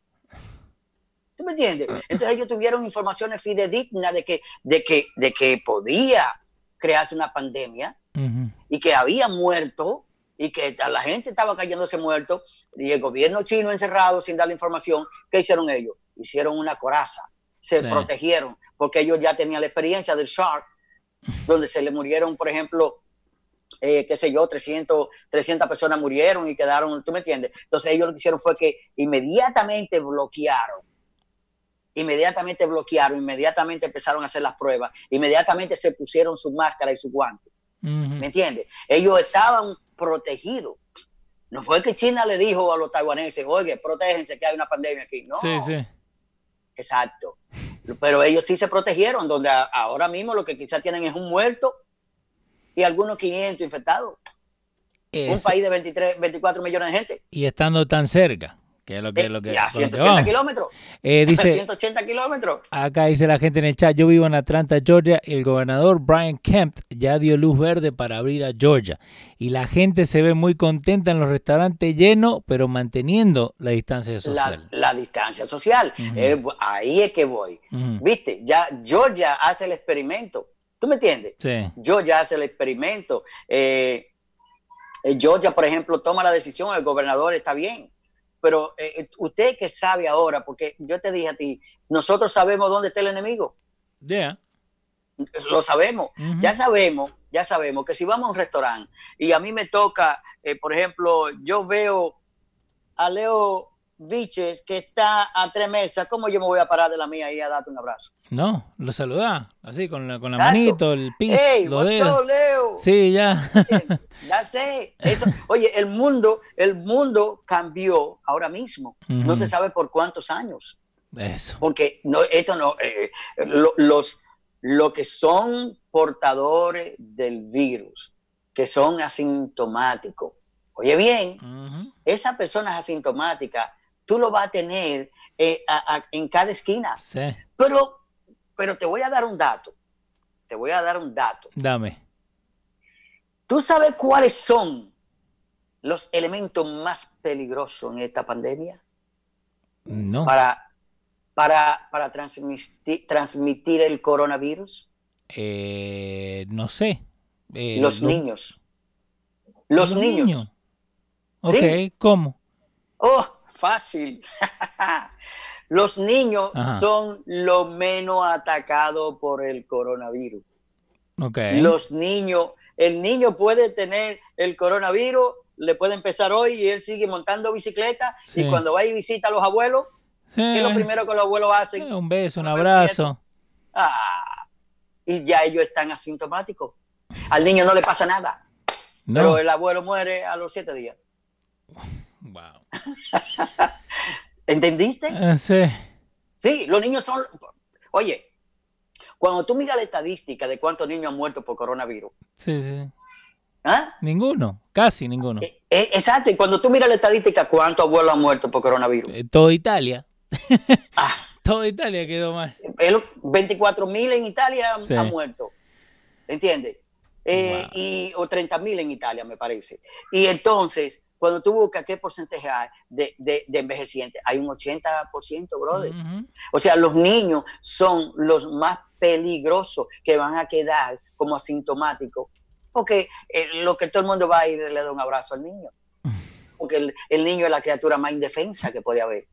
¿Tú me entiendes? Entonces ellos tuvieron informaciones fidedignas de que, de que, de que podía crearse una pandemia y que había muerto y que la gente estaba cayéndose muerto y el gobierno chino encerrado sin darle información. ¿Qué hicieron ellos? Hicieron una coraza, se protegieron porque ellos ya tenían la experiencia del SHARK, donde se le murieron, por ejemplo, eh, qué sé yo, 300, 300 personas murieron y quedaron, ¿tú me entiendes? Entonces ellos lo que hicieron fue que inmediatamente bloquearon, inmediatamente bloquearon, inmediatamente empezaron a hacer las pruebas, inmediatamente se pusieron su máscara y su guante. ¿Me entiendes? Ellos estaban protegidos. No fue que China le dijo a los taiwaneses, oye, protéjense que hay una pandemia aquí. No. Sí, sí. Exacto. Pero ellos sí se protegieron, donde ahora mismo lo que quizás tienen es un muerto y algunos 500 infectados. un país de 23, 24 millones de gente. Y estando tan cerca. Que es lo que, eh, lo que, a 180 kilómetros. Eh, dice, 180 kilómetros. Acá dice la gente en el chat, yo vivo en Atlanta, Georgia, y el gobernador Brian Kemp ya dio luz verde para abrir a Georgia. Y la gente se ve muy contenta en los restaurantes llenos, pero manteniendo la distancia social. La, distancia social. Eh, ahí es que voy. Viste, ya Georgia hace el experimento. ¿Tú me entiendes? Sí. Georgia hace el experimento. Georgia, por ejemplo, toma la decisión, el gobernador está bien pero eh, eh, usted que sabe ahora, porque yo te dije a ti, nosotros sabemos dónde está el enemigo. Ya. Lo sabemos. Ya sabemos, ya sabemos que si vamos a un restaurante y a mí me toca, eh, por ejemplo, yo veo a Leo Viches que está a tres mesas, ¿cómo yo me voy a parar de la mía y a darte un abrazo? No, lo saluda, así con la, con la manito, el piso, hey, los dedos. Leo? Sí, ya. ya sé. Eso. Oye, el mundo, el mundo cambió ahora mismo. No se sabe por cuántos años. Eso. Porque no, esto no, eh, los, lo que son portadores del virus, que son asintomáticos. Oye bien, esa persona es asintomática tú lo vas a tener eh, en cada esquina. Sí. Pero, pero te voy a dar un dato. Te voy a dar un dato. Dame. ¿Tú sabes cuáles son los elementos más peligrosos en esta pandemia? No. Para, para, para transmitir, el coronavirus. Eh, no sé. Eh, los niños. Los, niños. Ok, ¿cómo? Oh, fácil. Los niños son lo menos atacados por el coronavirus. Okay. Los niños, el niño puede tener el coronavirus, le puede empezar hoy y él sigue montando bicicleta y cuando va y visita a los abuelos, ¿qué es lo primero que los abuelos hacen? un beso, un abrazo. Ah, y ya ellos están asintomáticos. Al niño no le pasa nada, pero el abuelo muere a los siete días. Wow. ¿Entendiste? Ah, sí. Sí, los niños son. Oye, cuando tú miras la estadística de cuántos niños han muerto por coronavirus. Sí, sí. ¿Ah? Ninguno, casi ninguno. Eh, eh, exacto, y cuando tú miras la estadística, ¿cuántos abuelos han muerto por coronavirus? Eh, todo Italia. ah. Todo Italia quedó mal. 24 mil en Italia han muerto. ¿Entiendes? Y, o 30 mil en Italia, me parece. Y entonces, cuando tú buscas qué porcentaje hay de, de, envejecientes, hay un 80%, brother. O sea, los niños son los más peligrosos que van a quedar como asintomáticos, porque eh, lo que todo el mundo va a ir le da un abrazo al niño. Porque el, niño es la criatura más indefensa que puede haber.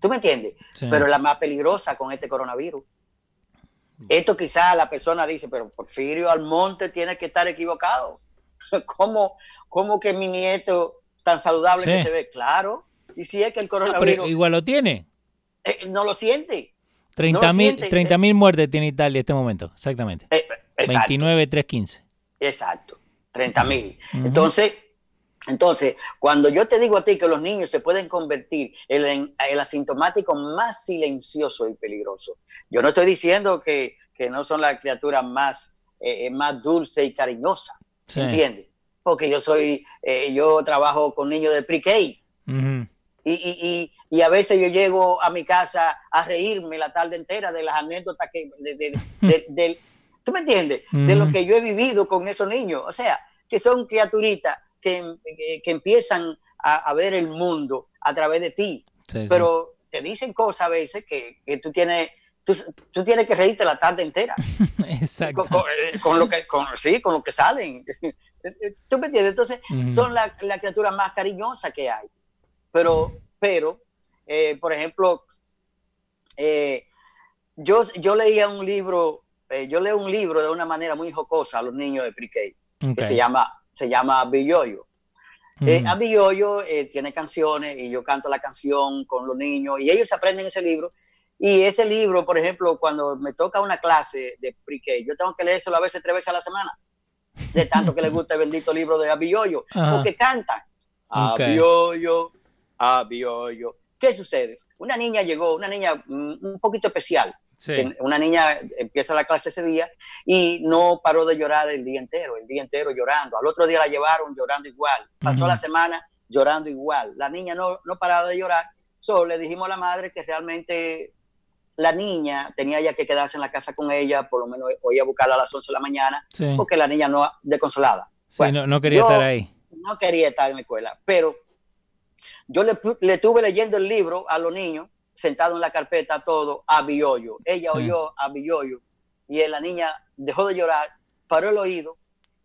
¿Tú me entiendes? Pero la más peligrosa con este coronavirus. Esto quizás la persona dice, pero Porfirio Almonte tiene que estar equivocado. ¿Cómo, cómo que mi nieto tan saludable que se ve, claro. Y si es que el coronavirus... igual lo tiene. Eh, no lo siente. 30 mil muertes tiene Italia en este momento, exactamente. Eh, 29, 315. Exacto, 30 mil. Entonces, Entonces, cuando yo te digo a ti que los niños se pueden convertir en el, asintomático más silencioso y peligroso, yo no estoy diciendo que, no son las criaturas más, eh, más dulce y cariñosa, ¿entiendes? Porque yo soy, eh, yo trabajo con niños de pre-K. y, y, a veces yo llego a mi casa a reírme la tarde entera de las anécdotas que, de, ¿tú me entiendes? De lo que yo he vivido con esos niños. O sea, que son criaturitas que, empiezan a, ver el mundo a través de ti. Pero te dicen cosas a veces que, tú tienes... Tú, tienes que reírte la tarde entera. Exacto. Eh, con, lo que, sí, con lo que salen. ¿Tú me entiendes? Entonces, son la, la, criatura más cariñosa que hay. Pero, pero eh, por ejemplo, eh, yo, yo leía un libro, yo leo un libro de una manera muy jocosa a los niños de pre que se llama se llama Abilloyo. Eh, eh, tiene canciones y yo canto la canción con los niños y ellos aprenden ese libro. Y ese libro, por ejemplo, cuando me toca una clase de pre yo tengo que leérselo a veces tres veces a la semana, de tanto que les gusta el bendito libro de Abilloyo, porque cantan. Okay. Abilloyo, ¿Qué sucede? Una niña llegó, una niña mm, un poquito especial, una niña empieza la clase ese día y no paró de llorar el día entero, el día entero llorando. Al otro día la llevaron llorando igual. Pasó la semana llorando igual. La niña no, no paraba de llorar. Solo le dijimos a la madre que realmente la niña tenía ya que quedarse en la casa con ella, por lo menos hoy a buscarla a las 11 de la mañana, porque la niña no, desconsolada. no, no, quería estar ahí. No quería estar en la escuela, pero yo le, le estuve leyendo el libro a los niños sentado en la carpeta todo a Biollo. Ella oyó a Biollo y la niña dejó de llorar, paró el oído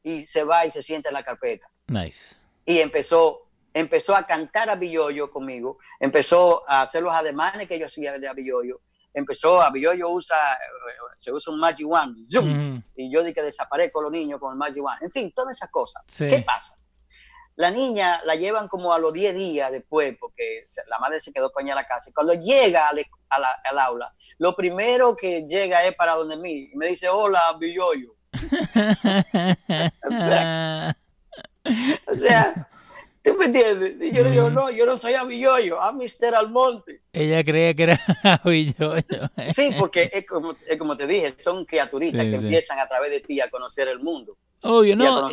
y se va y se sienta en la carpeta. Nice. Y empezó, empezó a cantar a Biollo conmigo, empezó a hacer los ademanes que yo hacía de a Empezó, a Biollo usa, se usa un Magic One, zoom, y yo di que desaparezco los niños con el Magic One. En fin, todas esas cosas. ¿Qué pasa? La niña la llevan como a los 10 días después, porque la madre se quedó coña a la casa. Y cuando llega al, aula, lo primero que llega es para donde mí y me dice, hola, Billoyo. o sea, o sea, ¿tú me entiendes? Y yo le digo, no, yo no soy Abilloyo, a Mister Almonte. Ella creía que era Abilloyo. sí, porque es como, como, te dije, son criaturitas que empiezan a través de ti a conocer el mundo. Obvio, no.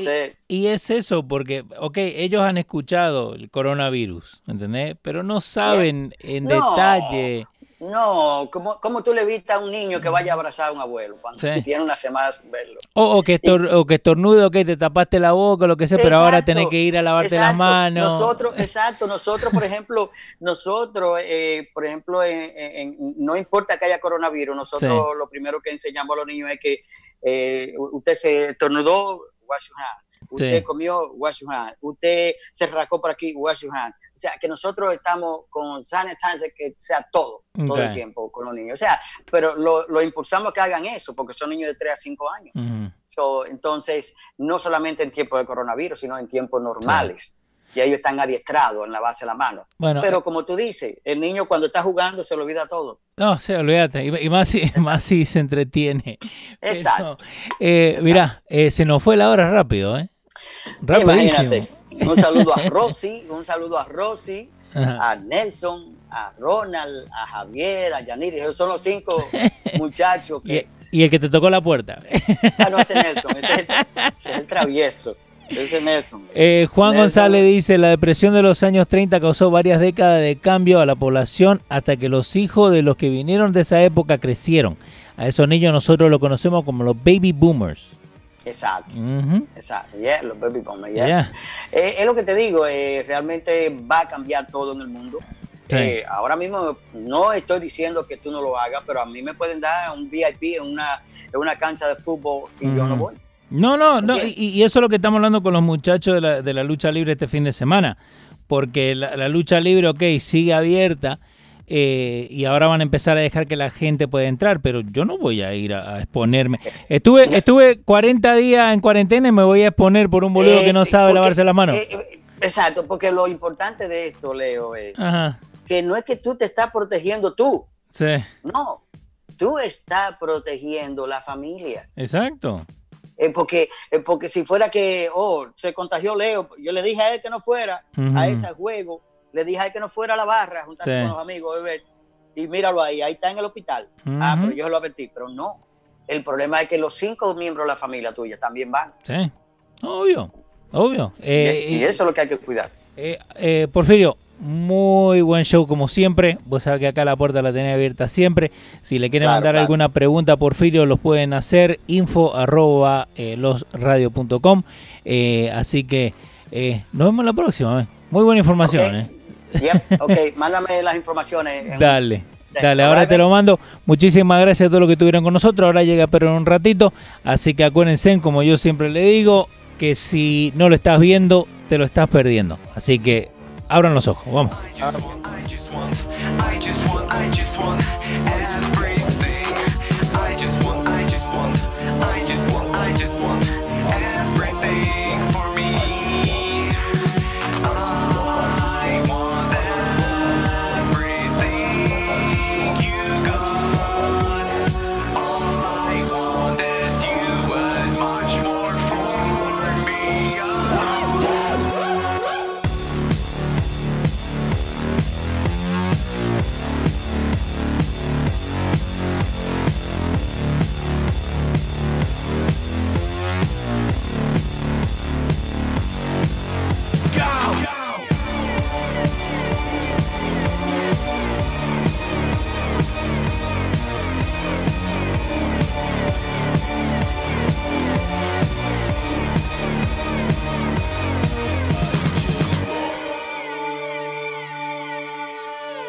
Y, es eso, porque, ok, ellos han escuchado el coronavirus, ¿entendés? Pero no saben en detalle. No, como, como tú le evitas a un niño que vaya a abrazar a un abuelo cuando tiene unas semanas verlo. O, que o que estornude, ok, te tapaste la boca, lo que sea, pero ahora tenés que ir a lavarte las manos. Nosotros, exacto, nosotros, por ejemplo, nosotros, eh, por ejemplo, no importa que haya coronavirus, nosotros lo primero que enseñamos a los niños es que eh, usted se estornudó, wash your hand. Usted comió, wash your hand. Usted se rascó por aquí, wash your hand. O sea, que nosotros estamos con sanitizer, que sea todo, todo el tiempo con los niños. O sea, pero lo, lo, impulsamos a que hagan eso, porque son niños de 3 a 5 años. entonces, no solamente en tiempos de coronavirus, sino en tiempos normales y ellos están adiestrados en la base de la mano. Bueno, Pero eh, como tú dices, el niño cuando está jugando se le olvida todo. No, se olvídate, y, más, si, más si se entretiene. Exacto. Eh, mira, eh, se nos fue la hora rápido, ¿eh? Imagínate. Un saludo a Rosy, un saludo a Rosy, a Nelson, a Ronald, a Javier, a Yaniri. Esos son los cinco muchachos que... y, el que te tocó la puerta. ah, no, ese Nelson, ese es el travieso. Ese Nelson. Eh, Juan González dice, la depresión de los años 30 causó varias décadas de cambio a la población hasta que los hijos de los que vinieron de esa época crecieron. A esos niños nosotros los conocemos como los baby boomers. Exacto, exacto, los baby boomers, eh, es lo que te digo, eh, realmente va a cambiar todo en el mundo. ahora mismo no estoy diciendo que tú no lo hagas, pero a mí me pueden dar un VIP en una, en una cancha de fútbol y yo no voy. No, no, no, y, eso es lo que estamos hablando con los muchachos de la, de la lucha libre este fin de semana, porque la, lucha libre, ok, sigue abierta eh, y ahora van a empezar a dejar que la gente pueda entrar, pero yo no voy a ir a, exponerme. Estuve, estuve 40 días en cuarentena y me voy a exponer por un boludo que no eh, sabe lavarse las manos. Eh, exacto, porque lo importante de esto, Leo, es que no es que tú te estás protegiendo tú. Sí. No, tú estás protegiendo la familia. Exacto. Eh, porque, eh, porque si fuera que, oh, se contagió Leo, yo le dije a él que no fuera a ese juego, le dije a él que no fuera a la barra, juntarse con los amigos, beber, y míralo ahí, ahí está en el hospital. Ah, pero yo lo advertí, pero no. El problema es que los cinco miembros de la familia tuya también van. Sí, obvio, obvio. y, eso es lo que hay que cuidar. Porfirio, muy buen show como siempre. Vos sabés que acá la puerta la tenés abierta siempre. Si le quieren mandar alguna pregunta a Porfirio, los pueden hacer. Info arroba eh, losradio.com. Eh, así que eh, nos vemos la próxima. Muy buena información. ok, mándame las informaciones. Dale. Dale, ahora te lo mando. Muchísimas gracias a todos los que estuvieron con nosotros. Ahora llega pero en un ratito. Así que acuérdense, como yo siempre le digo, que si no lo estás viendo, te lo estás perdiendo. Así que abran los ojos, vamos.